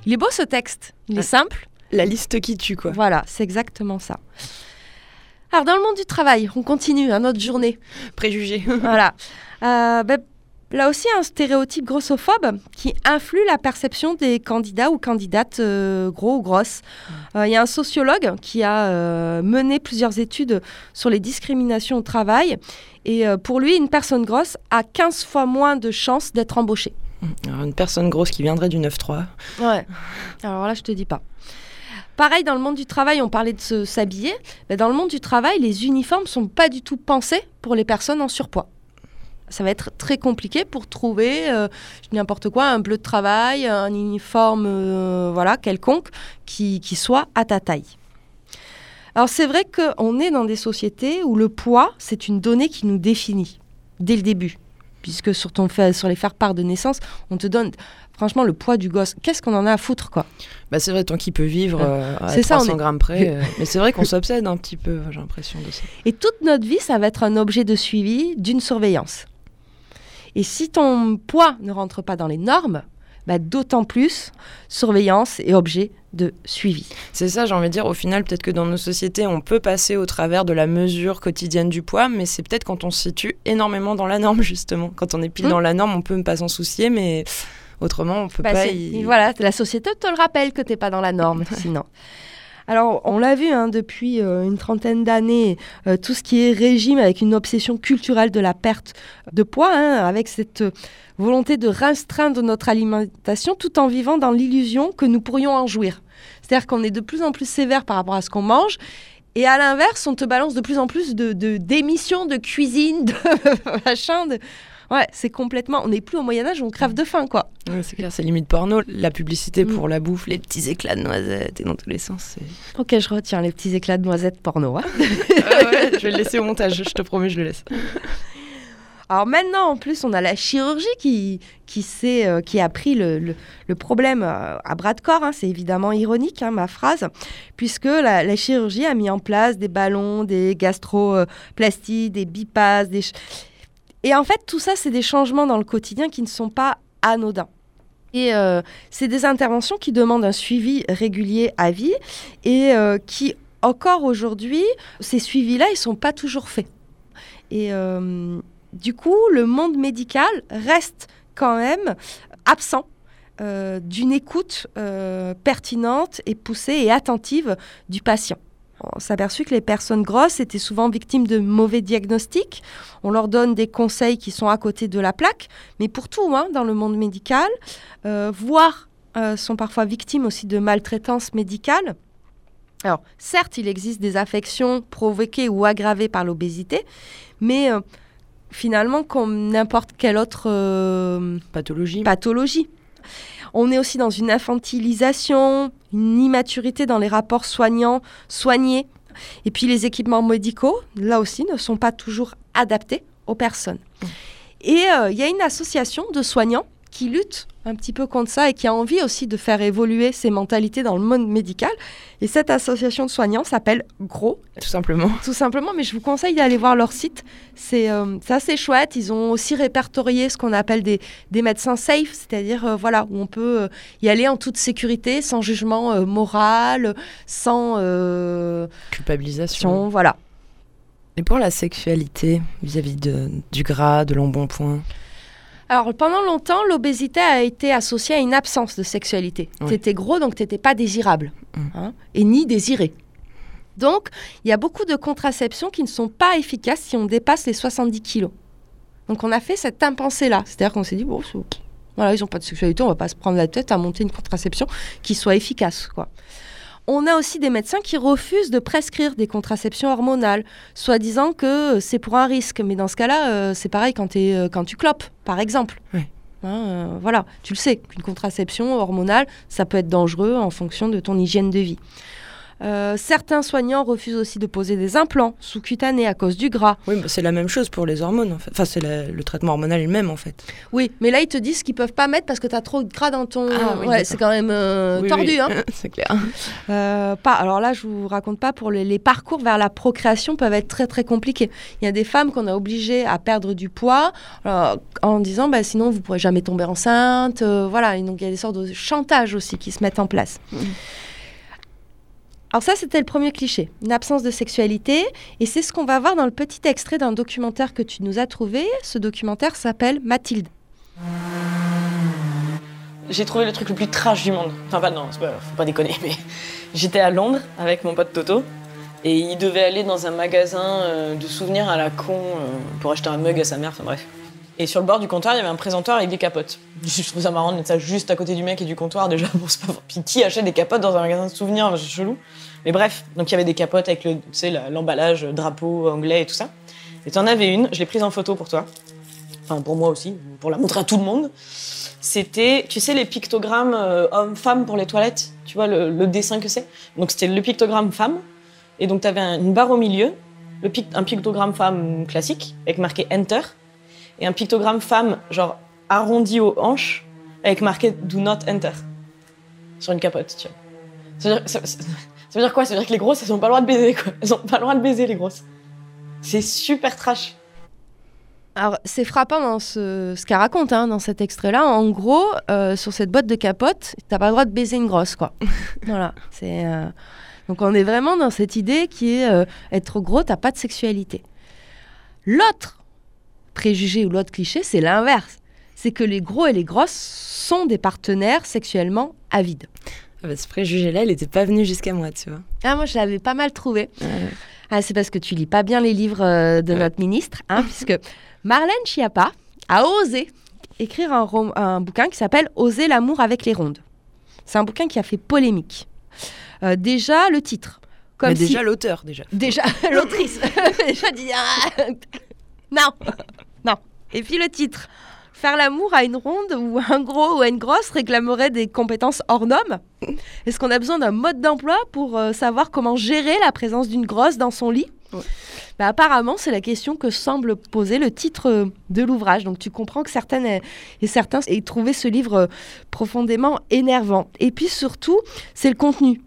Il est beau ce texte, il est simple, La liste qui tue, quoi. voilà, c'est exactement ça. Alors dans le monde du travail, on continue à notre journée. Préjugé. voilà. Euh, ben, là aussi, un stéréotype grossophobe qui influe la perception des candidats ou candidates euh, gros ou grosses. Euh, Il y a un sociologue qui a mené plusieurs études sur les discriminations au travail. Et pour lui, une personne grosse a 15 fois moins de chances d'être embauchée. Alors, une personne grosse qui viendrait du 9-3. Ouais. Alors là, je te dis pas. Pareil, dans le monde du travail, on parlait de s'habiller. Mais dans le monde du travail, les uniformes sont pas du tout pensés pour les personnes en surpoids. Ça va être très compliqué pour trouver euh, n'importe quoi, un bleu de travail, un uniforme euh, voilà, quelconque qui, qui soit à ta taille. Alors c'est vrai qu'on est dans des sociétés où le poids, c'est une donnée qui nous définit dès le début. Puisque sur, ton, sur les faire-part de naissance, on te donne franchement le poids du gosse. Qu'est-ce qu'on en a à foutre quoi? Bah, c'est vrai, tant qu'il peut vivre euh, à C'est ça, on 300 est- grammes près. euh, mais c'est vrai qu'on s'obsède un petit peu, j'ai l'impression de ça. Et toute notre vie, ça va être un objet de suivi d'une surveillance. Et si ton poids ne rentre pas dans les normes, bah, d'autant plus surveillance et objet de suivi. C'est ça, j'ai envie de dire, au final, peut-être que dans nos sociétés, on peut passer au travers de la mesure quotidienne du poids, mais c'est peut-être quand on se situe énormément dans la norme, justement. Quand on est pile dans la norme, on peut ne pas s'en soucier, mais autrement, on peut Bah, pas y... Voilà, la société te le rappelle que tu n'es pas dans la norme, sinon. Alors, on l'a vu hein, depuis euh, une trentaine d'années, euh, tout ce qui est régime avec une obsession culturelle de la perte de poids, hein, avec cette euh, volonté de restreindre notre alimentation tout en vivant dans l'illusion que nous pourrions en jouir. C'est-à-dire qu'on est de plus en plus sévère par rapport à ce qu'on mange. Et à l'inverse, on te balance de plus en plus de de- d'émissions de, cuisine, de machin. De... Ouais, c'est complètement. On n'est plus au Moyen-Âge, on crève de faim, quoi. Ouais, c'est clair, c'est limite porno. La publicité Mm. pour la bouffe, les petits éclats de noisettes et dans tous les sens. Ok, je retiens les petits éclats de noisettes porno. hein. Ah ouais, je vais le laisser au montage, je te promets, je le laisse. Alors maintenant, en plus, on a la chirurgie qui, qui, s'est, euh, qui a pris le, le- le problème euh, à bras de corps. hein. C'est évidemment ironique, hein, ma phrase, puisque la, la chirurgie a mis en place des ballons, des gastroplasties, des bypasses. Des ch- Et en fait, tout ça, c'est des changements dans le quotidien qui ne sont pas anodins. Et euh, c'est des interventions qui demandent un suivi régulier à vie et euh, qui, encore aujourd'hui, ces suivis-là, ils ne sont pas toujours faits. Et euh, du coup, le monde médical reste quand même absent d'une écoute pertinente et poussée et attentive du patient. On s'est aperçu que les personnes grosses étaient souvent victimes de mauvais diagnostics. On leur donne des conseils qui sont à côté de la plaque, mais pour tout, hein, dans le monde médical, euh, voire euh, sont parfois victimes aussi de maltraitance médicale. Alors, certes, il existe des affections provoquées ou aggravées par l'obésité, mais euh, finalement, comme n'importe quelle autre Pathologie. pathologie. On est aussi dans une infantilisation, une immaturité dans les rapports soignants, soignés. Et puis les équipements médicaux, là aussi, ne sont pas toujours adaptés aux personnes. Et euh, il y a une association de soignants qui lutte un petit peu contre ça et qui a envie aussi de faire évoluer ces mentalités dans le monde médical. Et cette association de soignants s'appelle GROS, Tout simplement. tout simplement, mais je vous conseille d'aller voir leur site. C'est euh, c'est assez chouette. Ils ont aussi répertorié ce qu'on appelle des, des médecins safe, c'est-à-dire euh, voilà, où on peut euh, y aller en toute sécurité, sans jugement moral, sans... Culpabilisation. voilà. Et pour la sexualité, vis-à-vis de, du gras, de l'embonpoint? Alors, pendant longtemps, l'obésité a été associée à une absence de sexualité. Oui. Tu étais gros, donc tu n'étais pas désirable, Mm. hein, et ni désiré. Donc, il y a beaucoup de contraceptions qui ne sont pas efficaces si on dépasse les 70 kilos. Donc, on a fait cette impensée-là. C'est-à-dire qu'on s'est dit, bon, voilà, ils n'ont pas de sexualité, on va pas se prendre la tête à monter une contraception qui soit efficace, quoi. On a aussi des médecins qui refusent de prescrire des contraceptions hormonales, soi-disant que c'est pour un risque. Mais dans ce cas-là, euh, c'est pareil quand, t'es, euh, quand tu clopes, par exemple. Oui. Hein, euh, voilà, tu le sais, qu'une contraception hormonale, ça peut être dangereux en fonction de ton hygiène de vie. Euh, certains soignants refusent aussi de poser des implants sous-cutanés à cause du gras. Oui, bah, c'est la même chose pour les hormones en fait. Enfin, c'est la- le traitement hormonal le même en fait. Oui, mais là, ils te disent qu'ils peuvent pas mettre parce que tu as trop de gras dans ton... Ah oui, ouais, c'est quand même euh, Oui, tordu, oui. hein c'est clair. Euh, pas. Alors là, je vous raconte pas pour les, les parcours vers la procréation peuvent être très très compliqués. Il y a des femmes qu'on a obligées à perdre du poids en disant bah sinon vous pourrez jamais tomber enceinte. voilà, et donc il y a des sortes de chantage aussi qui se mettent en place. Alors ça, c'était le premier cliché, une absence de sexualité. Et c'est ce qu'on va voir dans le petit extrait d'un documentaire que tu nous as trouvé. Ce documentaire s'appelle Mathilde. J'ai trouvé le truc le plus trash du monde. Enfin, pas, non, faut pas déconner, mais j'étais à Londres avec mon pote Toto et il devait aller dans un magasin euh, de souvenirs à la con euh, pour acheter un mug à sa mère, enfin bref. Et sur le bord du comptoir, il y avait un présentoir avec des capotes. Je trouve ça marrant de mettre ça juste à côté du mec et du comptoir déjà. Bon, pas... Puis qui achète des capotes dans un magasin de souvenirs C'est chelou. Mais bref, donc il y avait des capotes avec le, l'emballage, euh, drapeau anglais et tout ça. Et tu en avais une, je l'ai prise en photo pour toi. Enfin, pour moi aussi, pour la montrer à tout le monde. C'était, tu sais, les pictogrammes euh, homme-femme pour les toilettes? Tu vois le, dessin que c'est? Donc c'était le pictogramme femme. Et donc tu avais une barre au milieu, un pictogramme femme classique, avec marqué Enter. Et un pictogramme femme, genre arrondi aux hanches, avec marqué Do not enter. Sur une capote, tu vois. Dire, veut dire quoi? Ça veut dire que les grosses, elles ont pas le droit de baiser, quoi. Elles ont pas le droit de baiser, les grosses. C'est super trash. Alors, c'est frappant dans ce, ce qu'elle raconte hein, dans cet extrait-là. En gros, euh, sur cette boîte de capote, t'as pas le droit de baiser une grosse, quoi. voilà. C'est euh, donc on est vraiment dans cette idée qui est euh, être gros, t'as pas de sexualité. L'autre préjugé ou l'autre cliché, c'est l'inverse. C'est que les gros et les grosses sont des partenaires sexuellement avides. Ah bah, ce préjugé-là, il était pas venu jusqu'à moi, tu vois. Ah, moi, je l'avais pas mal trouvé. Ah, c'est parce que tu lis pas bien les livres euh, de notre ministre, hein, puisque Marlène Schiappa a osé écrire un, rom- un bouquin qui s'appelle Oser l'amour avec les rondes. C'est un bouquin qui a fait polémique. Euh, déjà, le titre. Comme Mais si- déjà l'auteur, déjà. Déjà, l'autrice. déjà dit. ah, non, non. Et puis le titre. Faire l'amour à une ronde ou à un gros ou à une grosse réclamerait des compétences hors normes. Est-ce qu'on a besoin d'un mode d'emploi pour euh, savoir comment gérer la présence d'une grosse dans son lit? Ouais. Bah, Apparemment, c'est la question que semble poser le titre euh, de l'ouvrage. Donc tu comprends que certaines et et certains aient trouvé ce livre euh, profondément énervant. Et puis surtout, c'est le contenu.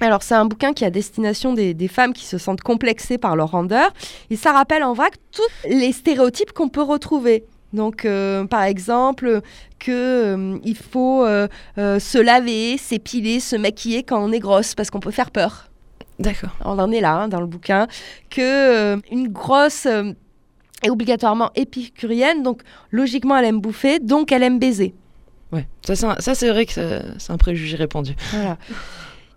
Alors, c'est un bouquin qui est à destination des, des femmes qui se sentent complexées par leur rondeur. Et ça rappelle en vrac tous les stéréotypes qu'on peut retrouver. Donc, euh, par exemple, que euh, il faut euh, se laver, s'épiler, se maquiller quand on est grosse parce qu'on peut faire peur. D'accord. On en est là hein, dans le bouquin. Que une grosse est obligatoirement épicurienne, donc logiquement elle aime bouffer, donc elle aime baiser. Ouais. Ça, c'est vrai que c'est un préjugé répandu. Voilà.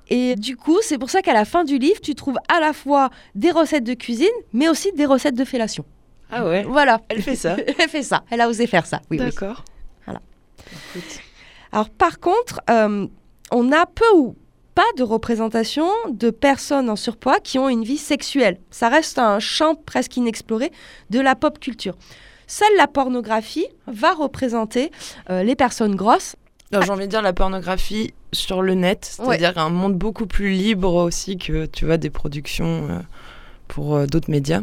Et du coup, c'est pour ça qu'à la fin du livre, tu trouves à la fois des recettes de cuisine, mais aussi des recettes de fellation. Ah ouais. Voilà. Elle fait ça. Elle fait ça. Elle a osé faire ça. Oui, oui. D'accord. Voilà. Écoute. Alors, par contre, euh, on a peu ou pas de représentation de personnes en surpoids qui ont une vie sexuelle. Ça reste un champ presque inexploré de la pop culture. Seule la pornographie va représenter euh, les personnes grosses. J'ai envie de dire la pornographie sur le net, c'est-à-dire un monde beaucoup plus libre aussi que tu vois des productions euh, pour d'autres médias.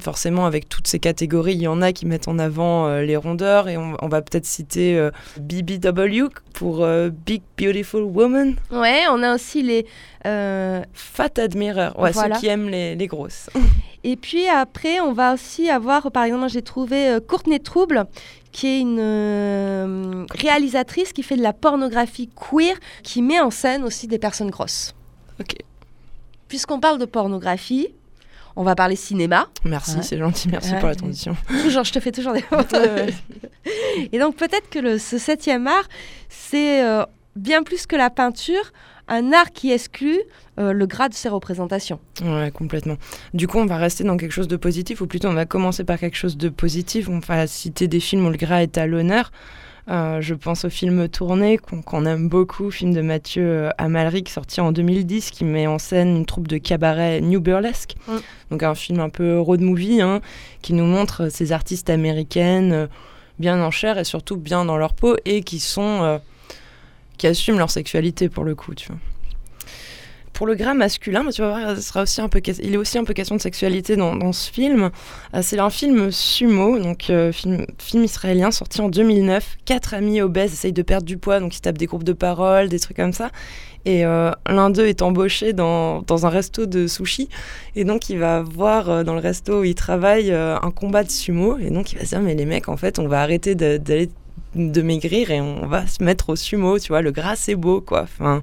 Forcément, avec toutes ces catégories, il y en a qui mettent en avant euh, les rondeurs et on, on va peut-être citer euh, BBW pour euh, Big Beautiful Woman, Ouais, on a aussi les. Fat Admirer, ouais, Voilà. ceux qui aiment les, les grosses. Et puis après, on va aussi avoir, par exemple, j'ai trouvé euh, Courtney Trouble, qui est une euh, réalisatrice qui fait de la pornographie queer, qui met en scène aussi des personnes grosses. Ok. Puisqu'on parle de pornographie, on va parler cinéma. Merci, Ouais. c'est gentil, merci Ouais. pour la transition. Toujours, je te fais toujours des Et donc peut-être que le, ce septième art, c'est euh, bien plus que la peinture, un art qui exclut euh, le gras de ses représentations. Ouais, complètement. Du coup, on va rester dans quelque chose de positif, ou plutôt on va commencer par quelque chose de positif. On va citer des films où le gras est à l'honneur. Euh, je pense au film Tourné, qu'on aime beaucoup, film de Mathieu euh, Amalric, sorti en 2010, qui met en scène une troupe de cabaret New Burlesque. Mm. Donc un film un peu road movie, hein, qui nous montre ces artistes américaines euh, bien en chair et surtout bien dans leur peau, et qui sont... euh, qui assument leur sexualité pour le coup, tu vois. Pour le gras masculin, tu vas voir, sera aussi un peu, il est aussi un peu question de sexualité dans, ce film. Euh, c'est un film sumo, donc euh, film, israélien sorti en 2009. Quatre amis obèses essayent de perdre du poids, donc ils tapent des groupes de parole, des trucs comme ça. Et euh, l'un d'eux est embauché dans, dans un resto de sushi. Et donc il va voir dans le resto où il travaille un combat de sumo. Et donc il va se dire, mais les mecs, en fait, on va arrêter de- d'aller de maigrir et on va se mettre au sumo, tu vois, le gras c'est beau, quoi. Enfin,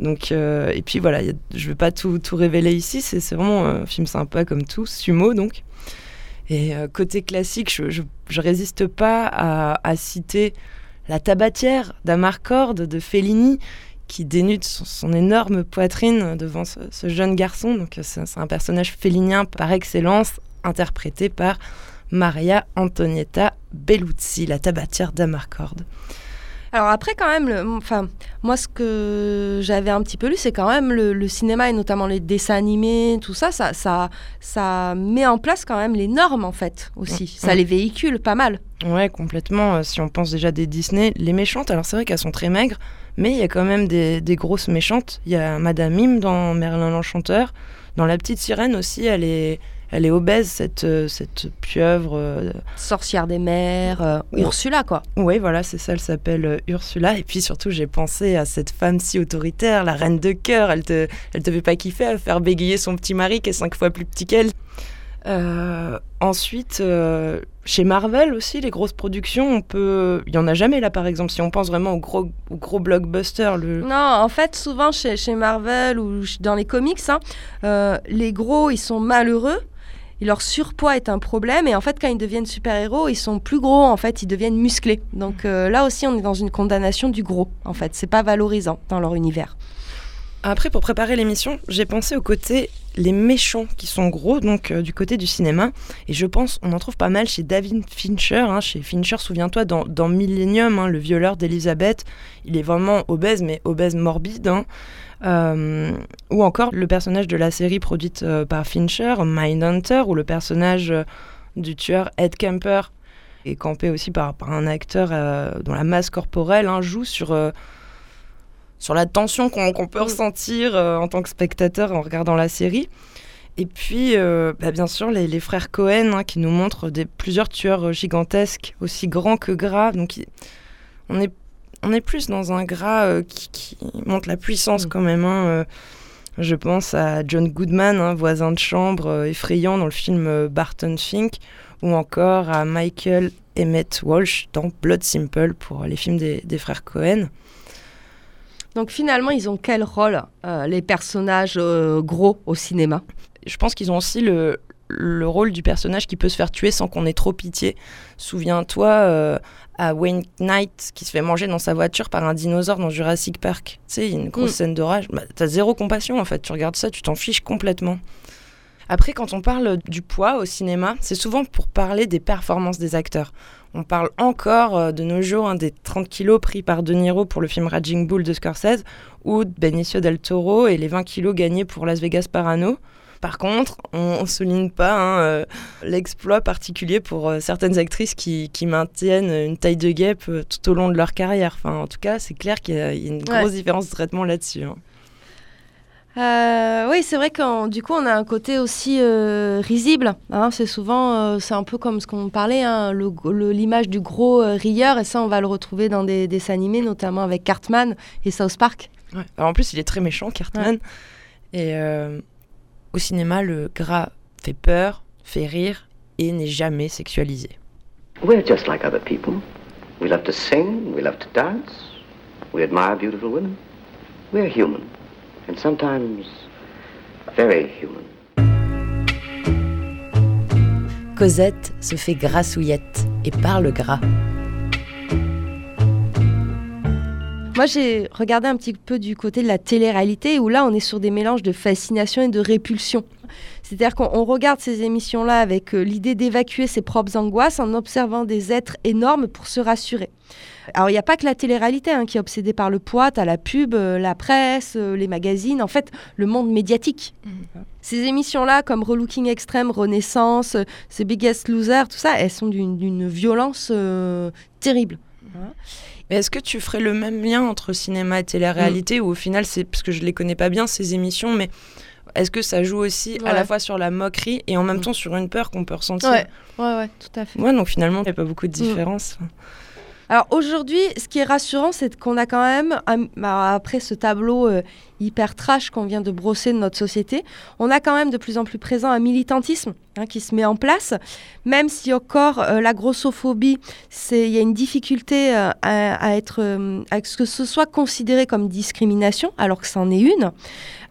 donc, euh, et puis voilà, je vais pas tout, tout révéler ici, c'est vraiment un film sympa comme tout, sumo donc. Et euh, côté classique, je, je, je résiste pas à, citer La tabatière d'Amarcord de Fellini, qui dénude son, énorme poitrine devant ce, jeune garçon. Donc euh, c'est un personnage félinien par excellence, interprété par Maria Antonietta Bellucci, la tabatière d'Amarcord. Alors après, quand même, le- enfin, moi, ce que j'avais un petit peu lu, c'est quand même le, le cinéma et notamment les dessins animés, tout ça, ça, ça, ça met en place quand même les normes, en fait, aussi. Ça ouais. les véhicule pas mal. Ouais, complètement. Euh, Si on pense déjà des Disney, les méchantes, alors c'est vrai qu'elles sont très maigres, mais il y a quand même des, des grosses méchantes. Il y a Madame Mime dans Merlin l'Enchanteur. Dans La Petite Sirène aussi, elle est, elle est obèse, cette, euh, cette pieuvre. euh, Sorcière des mers, euh. Ursula, quoi. Oui, voilà, c'est ça, elle s'appelle Ursula. Et puis surtout, j'ai pensé à cette femme si autoritaire, la reine de cœur. Elle te, elle te fait pas kiffer à faire bégayer son petit mari qui est cinq fois plus petit qu'elle. Euh, ensuite, euh, chez Marvel aussi, les grosses productions, on peut. Il y en a jamais là, par exemple. Si on pense vraiment au gros, au gros blockbuster, le. Non, en fait, souvent chez, chez Marvel ou dans les comics, hein, euh, les gros, ils sont malheureux. Leur surpoids est un problème. Et en fait, quand ils deviennent super-héros, ils sont plus gros. En fait, ils deviennent musclés. Donc euh, là aussi, on est dans une condamnation du gros. En fait, c'est pas valorisant dans leur univers. Après, pour préparer l'émission, j'ai pensé au côté les méchants qui sont gros, donc euh, du côté du cinéma. Et je pense, on en trouve pas mal chez David Fincher. hein, chez Fincher, souviens-toi, dans, dans Millennium, hein, le violeur d'Elizabeth, il est vraiment obèse, mais obèse morbide. hein. Euh, ou encore le personnage de la série produite euh, par Fincher, Mindhunter, ou le personnage euh, du tueur Ed Kemper, est campé aussi par, par un acteur dont la masse corporelle hein, joue sur, sur la tension qu'on peut Mm. ressentir en tant que spectateur en regardant la série. Et puis, bah, bien sûr, les, les frères Cohen hein, qui nous montrent des, plusieurs tueurs gigantesques, aussi grands que gras. Donc, on, est, on est plus dans un gras euh, qui, qui montre la puissance Mm. quand même. hein, euh. je pense à John Goodman, hein, voisin de chambre euh, effrayant dans le film Barton Fink, ou encore à Michael Emmett Walsh dans Blood Simple pour les films des, des frères Cohen. Donc finalement, ils ont quel rôle, les personnages gros au cinéma? Je pense qu'ils ont aussi le, le rôle du personnage qui peut se faire tuer sans qu'on ait trop pitié. Souviens-toi euh, à Wayne Knight qui se fait manger dans sa voiture par un dinosaure dans Jurassic Park. Tu sais, une grosse Mm. scène d'orage. Bah, T'as zéro compassion en fait. Tu regardes ça, tu t'en fiches complètement. Après, quand on parle du poids au cinéma, c'est souvent pour parler des performances des acteurs. On parle encore euh, de nos jours hein, des 30 kilos pris par De Niro pour le film Raging Bull de Scorsese ou de Benicio del Toro et les 20 kilos gagnés pour Las Vegas Parano. Par contre, on ne souligne pas hein, euh, l'exploit particulier pour euh, certaines actrices qui, qui maintiennent une taille de guêpe euh, tout au long de leur carrière. Enfin, en tout cas, c'est clair qu'il y, a une Ouais. grosse différence de traitement là-dessus. hein. Euh, oui, c'est vrai qu'en du coup, on a un côté aussi euh, risible. hein. c'est souvent, euh, c'est un peu comme ce qu'on parlait, hein, l'image du gros rieur, et ça, on va le retrouver dans des dessins animés, notamment avec Cartman et South Park. Ouais. Alors, en plus, il est très méchant, Cartman. Et au cinéma, le gras fait peur, fait rire et n'est jamais sexualisé. We're just like other people. We love to sing, we love to dance, we admire beautiful women. We're human, and sometimes very human. Cosette se fait grassouillette et parle gras. Moi, j'ai regardé un petit peu du côté de la télé-réalité où là, on est sur des mélanges de fascination et de répulsion. C'est-à-dire qu'on on regarde ces émissions-là avec euh, l'idée d'évacuer ses propres angoisses en observant des êtres énormes pour se rassurer. Alors, il n'y a pas que la télé-réalité hein, qui est obsédée par le poids, tu la pub, euh, la presse, euh, les magazines, en fait, le monde médiatique. Ces émissions-là, comme Relooking Extreme, Renaissance, The Biggest Loser, tout ça, elles sont d'une violence terrible. Mais est-ce que tu ferais le même lien entre cinéma et télé-réalité ou au final, c'est parce que je les connais pas bien ces émissions, mais est-ce que ça joue aussi à la fois sur la moquerie et en même Mm. temps sur une peur qu'on peut ressentir? Ouais, ouais, ouais, tout à fait. Ouais, donc finalement, il n'y a pas beaucoup de différence. Alors aujourd'hui, ce qui est rassurant, c'est qu'on a quand même, bah, après ce tableau euh, hyper trash qu'on vient de brosser de notre société, on a quand même de plus en plus présent un militantisme hein, qui se met en place, même si encore euh, la grossophobie, il y a une difficulté euh, à, à être, à ce que ce soit considéré comme discrimination, alors que c'en est une.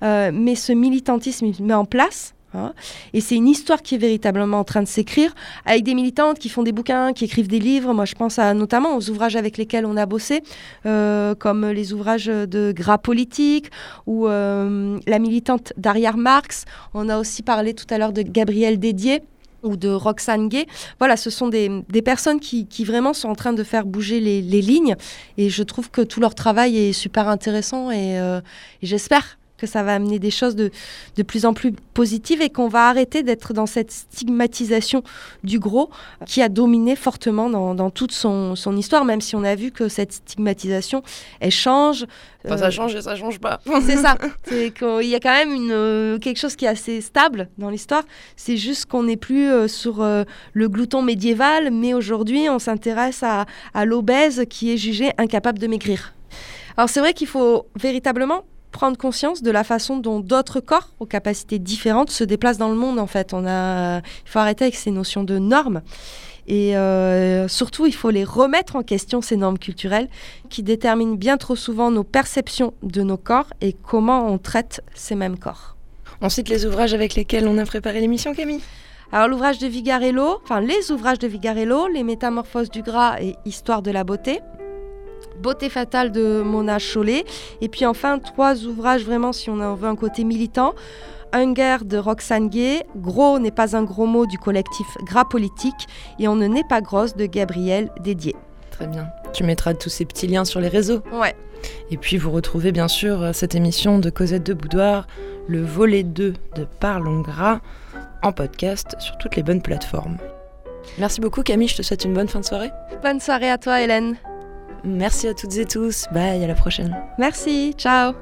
Mais ce militantisme il se met en place. Hein, et c'est une histoire qui est véritablement en train de s'écrire avec des militantes qui font des bouquins, qui écrivent des livres. Moi, je pense à, notamment aux ouvrages avec lesquels on a bossé, euh, comme les ouvrages de Gras Politique ou euh, la militante Daria Marx. On a aussi parlé tout à l'heure de Gabrielle Dédier ou de Roxane Gay. Voilà, ce sont des, des personnes qui, qui vraiment sont en train de faire bouger les, les lignes. Et je trouve que tout leur travail est super intéressant et, euh, et j'espère que ça va amener des choses de, de plus en plus positives et qu'on va arrêter d'être dans cette stigmatisation du gros qui a dominé fortement dans, dans toute son, son histoire, même si on a vu que cette stigmatisation, elle change. Enfin, Euh, ça change et ça change pas. c'est ça. Qu'il y a quand même une, euh, quelque chose qui est assez stable dans l'histoire. C'est juste qu'on n'est plus euh, sur euh, le glouton médiéval, mais aujourd'hui, on s'intéresse à, à l'obèse qui est jugé incapable de maigrir. Alors, c'est vrai qu'il faut véritablement prendre conscience de la façon dont d'autres corps aux capacités différentes se déplacent dans le monde en fait. On a il faut arrêter avec ces notions de normes et euh, surtout il faut les remettre en question ces normes culturelles qui déterminent bien trop souvent nos perceptions de nos corps et comment on traite ces mêmes corps. On cite les ouvrages avec lesquels on a préparé l'émission, Camille? Alors l'ouvrage de Vigarello, enfin les ouvrages de Vigarello, Les Métamorphoses du gras et Histoire de la beauté. Beauté fatale de Mona Chollet. Et puis enfin, trois ouvrages vraiment, si on en veut un côté militant. Hunger de Roxane Gay, Gros n'est pas un gros mot du collectif Gras Politique et On ne naît pas grosse de Gabriel Dédier. Très bien. Tu mettras tous ces petits liens sur les réseaux. Ouais. Et puis vous retrouvez bien sûr euh, cette émission de Cosette de Boudoir, le volet 2 de Parlons Gras, en podcast sur toutes les bonnes plateformes. Merci beaucoup Camille, je te souhaite une bonne fin de soirée. Bonne soirée à toi Hélène. Merci à toutes et tous, bye, à la prochaine. Merci, ciao